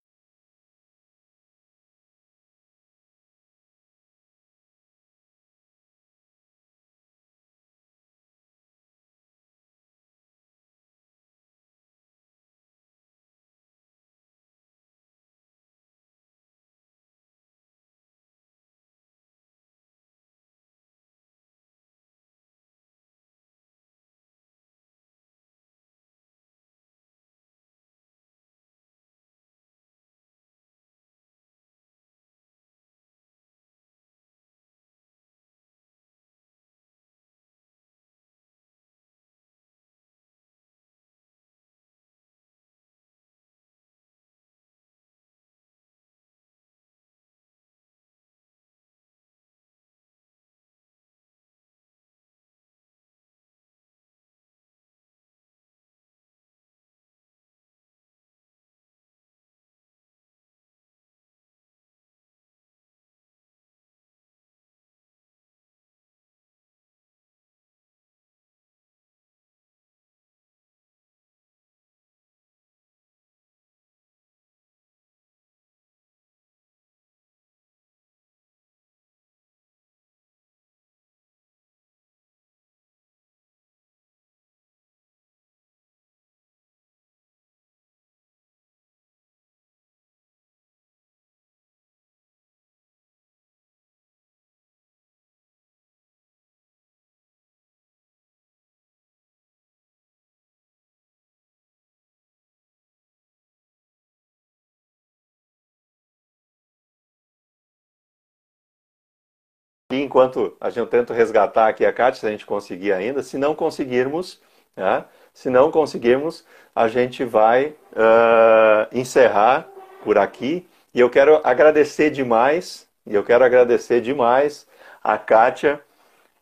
aqui, enquanto a gente tenta resgatar aqui a Kátia, se a gente conseguir ainda, se não conseguirmos, né? se não conseguirmos, a gente vai uh, encerrar por aqui. E eu quero agradecer demais, e eu quero agradecer demais a Kátia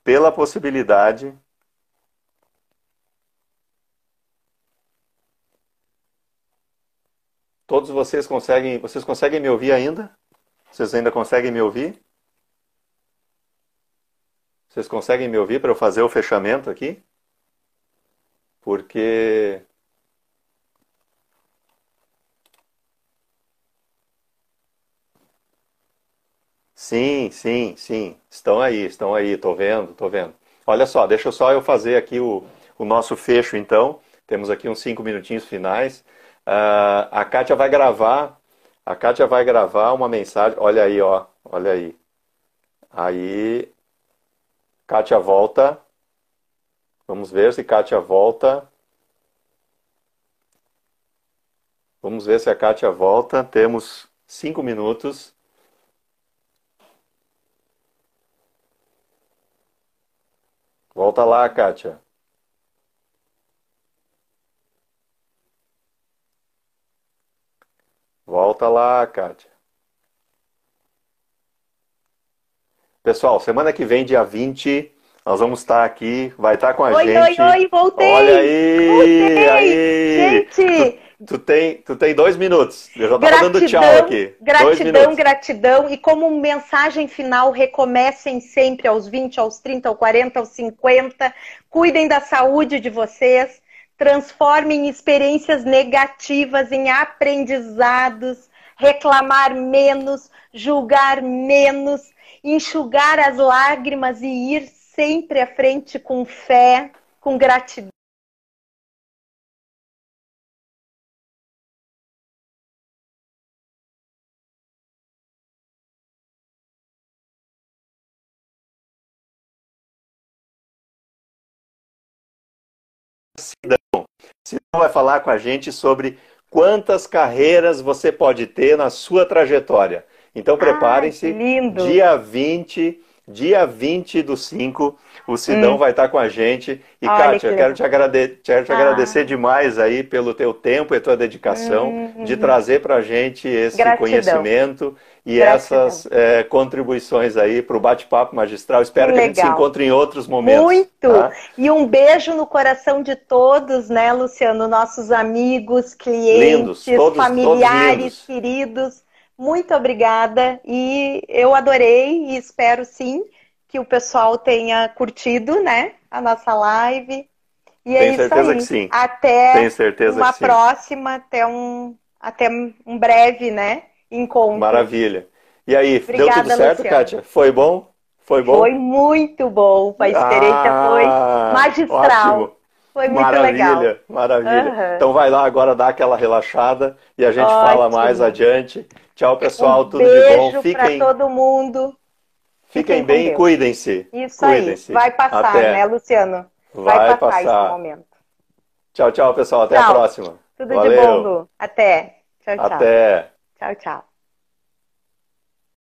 pela possibilidade Todos vocês conseguem, vocês conseguem me ouvir ainda? Vocês ainda conseguem me ouvir? Vocês conseguem me ouvir para eu fazer o fechamento aqui? Porque Sim, sim, sim. Estão aí, estão aí, tô vendo, tô vendo. Olha só, deixa só eu fazer aqui o, o nosso fecho então. Temos aqui uns cinco minutinhos finais. Uh, a Kátia vai gravar, a Kátia vai gravar uma mensagem. Olha aí, ó, olha aí. Aí, Kátia volta. Vamos ver se Kátia volta. Vamos ver se a Kátia volta. Temos cinco minutos. Volta lá, Kátia. Volta lá, Kátia. Pessoal, semana que vem, dia 20, nós vamos estar aqui, vai estar com a oi, gente. Oi, oi, voltei! Olha aí! Voltei! Aí! Gente! Tu, tu, tem, tu tem dois minutos. Eu já estava dando tchau aqui. Gratidão, gratidão. E como mensagem final, recomecem sempre aos 20, aos 30, aos 40, aos 50. Cuidem da saúde de vocês. Transformem experiências negativas em aprendizados. Reclamar menos, julgar menos, enxugar as lágrimas e ir sempre à frente com fé, com gratidão. Sidão. Sidão vai falar com a gente sobre quantas carreiras você pode ter na sua trajetória. Então preparem-se, dia 20 Dia 20 do 5, o Sidão hum. vai estar com a gente. E, Olha, Kátia, que quero, te, agrade... quero te ah. agradecer demais aí pelo teu tempo e tua dedicação hum, de trazer para a gente esse Gratidão. conhecimento e Gratidão. essas é, contribuições aí para o bate-papo magistral. Espero que, que a gente se encontre em outros momentos. Muito! Tá? E um beijo no coração de todos, né, Luciano? Nossos amigos, clientes, lindos, todos, familiares, todos queridos muito obrigada e eu adorei e espero sim que o pessoal tenha curtido, né, a nossa live. E é Tenho certeza aí. que sim. Até Tenho certeza uma próxima, até um, até um breve, né, encontro. Maravilha. E aí, Obrigada, deu tudo certo, Luciano. Kátia? Foi bom? Foi bom? Foi muito bom. A experiência ah, foi magistral. Ótimo. Foi muito maravilha, legal. Maravilha, uhum. Então vai lá agora dar aquela relaxada e a gente ótimo. fala mais adiante. Tchau, pessoal. Um tudo de bom. Fiquem para todo mundo. Fiquem, Fiquem bem e cuidem-se. Isso cuidem -se. aí. Vai passar, Até. né, Luciano? Vai, Vai passar, passar, esse momento. Tchau, tchau, pessoal. Até tchau. a próxima. Tudo Valeu. de bom, Lu. Até. Tchau, tchau. Até. Tchau, tchau.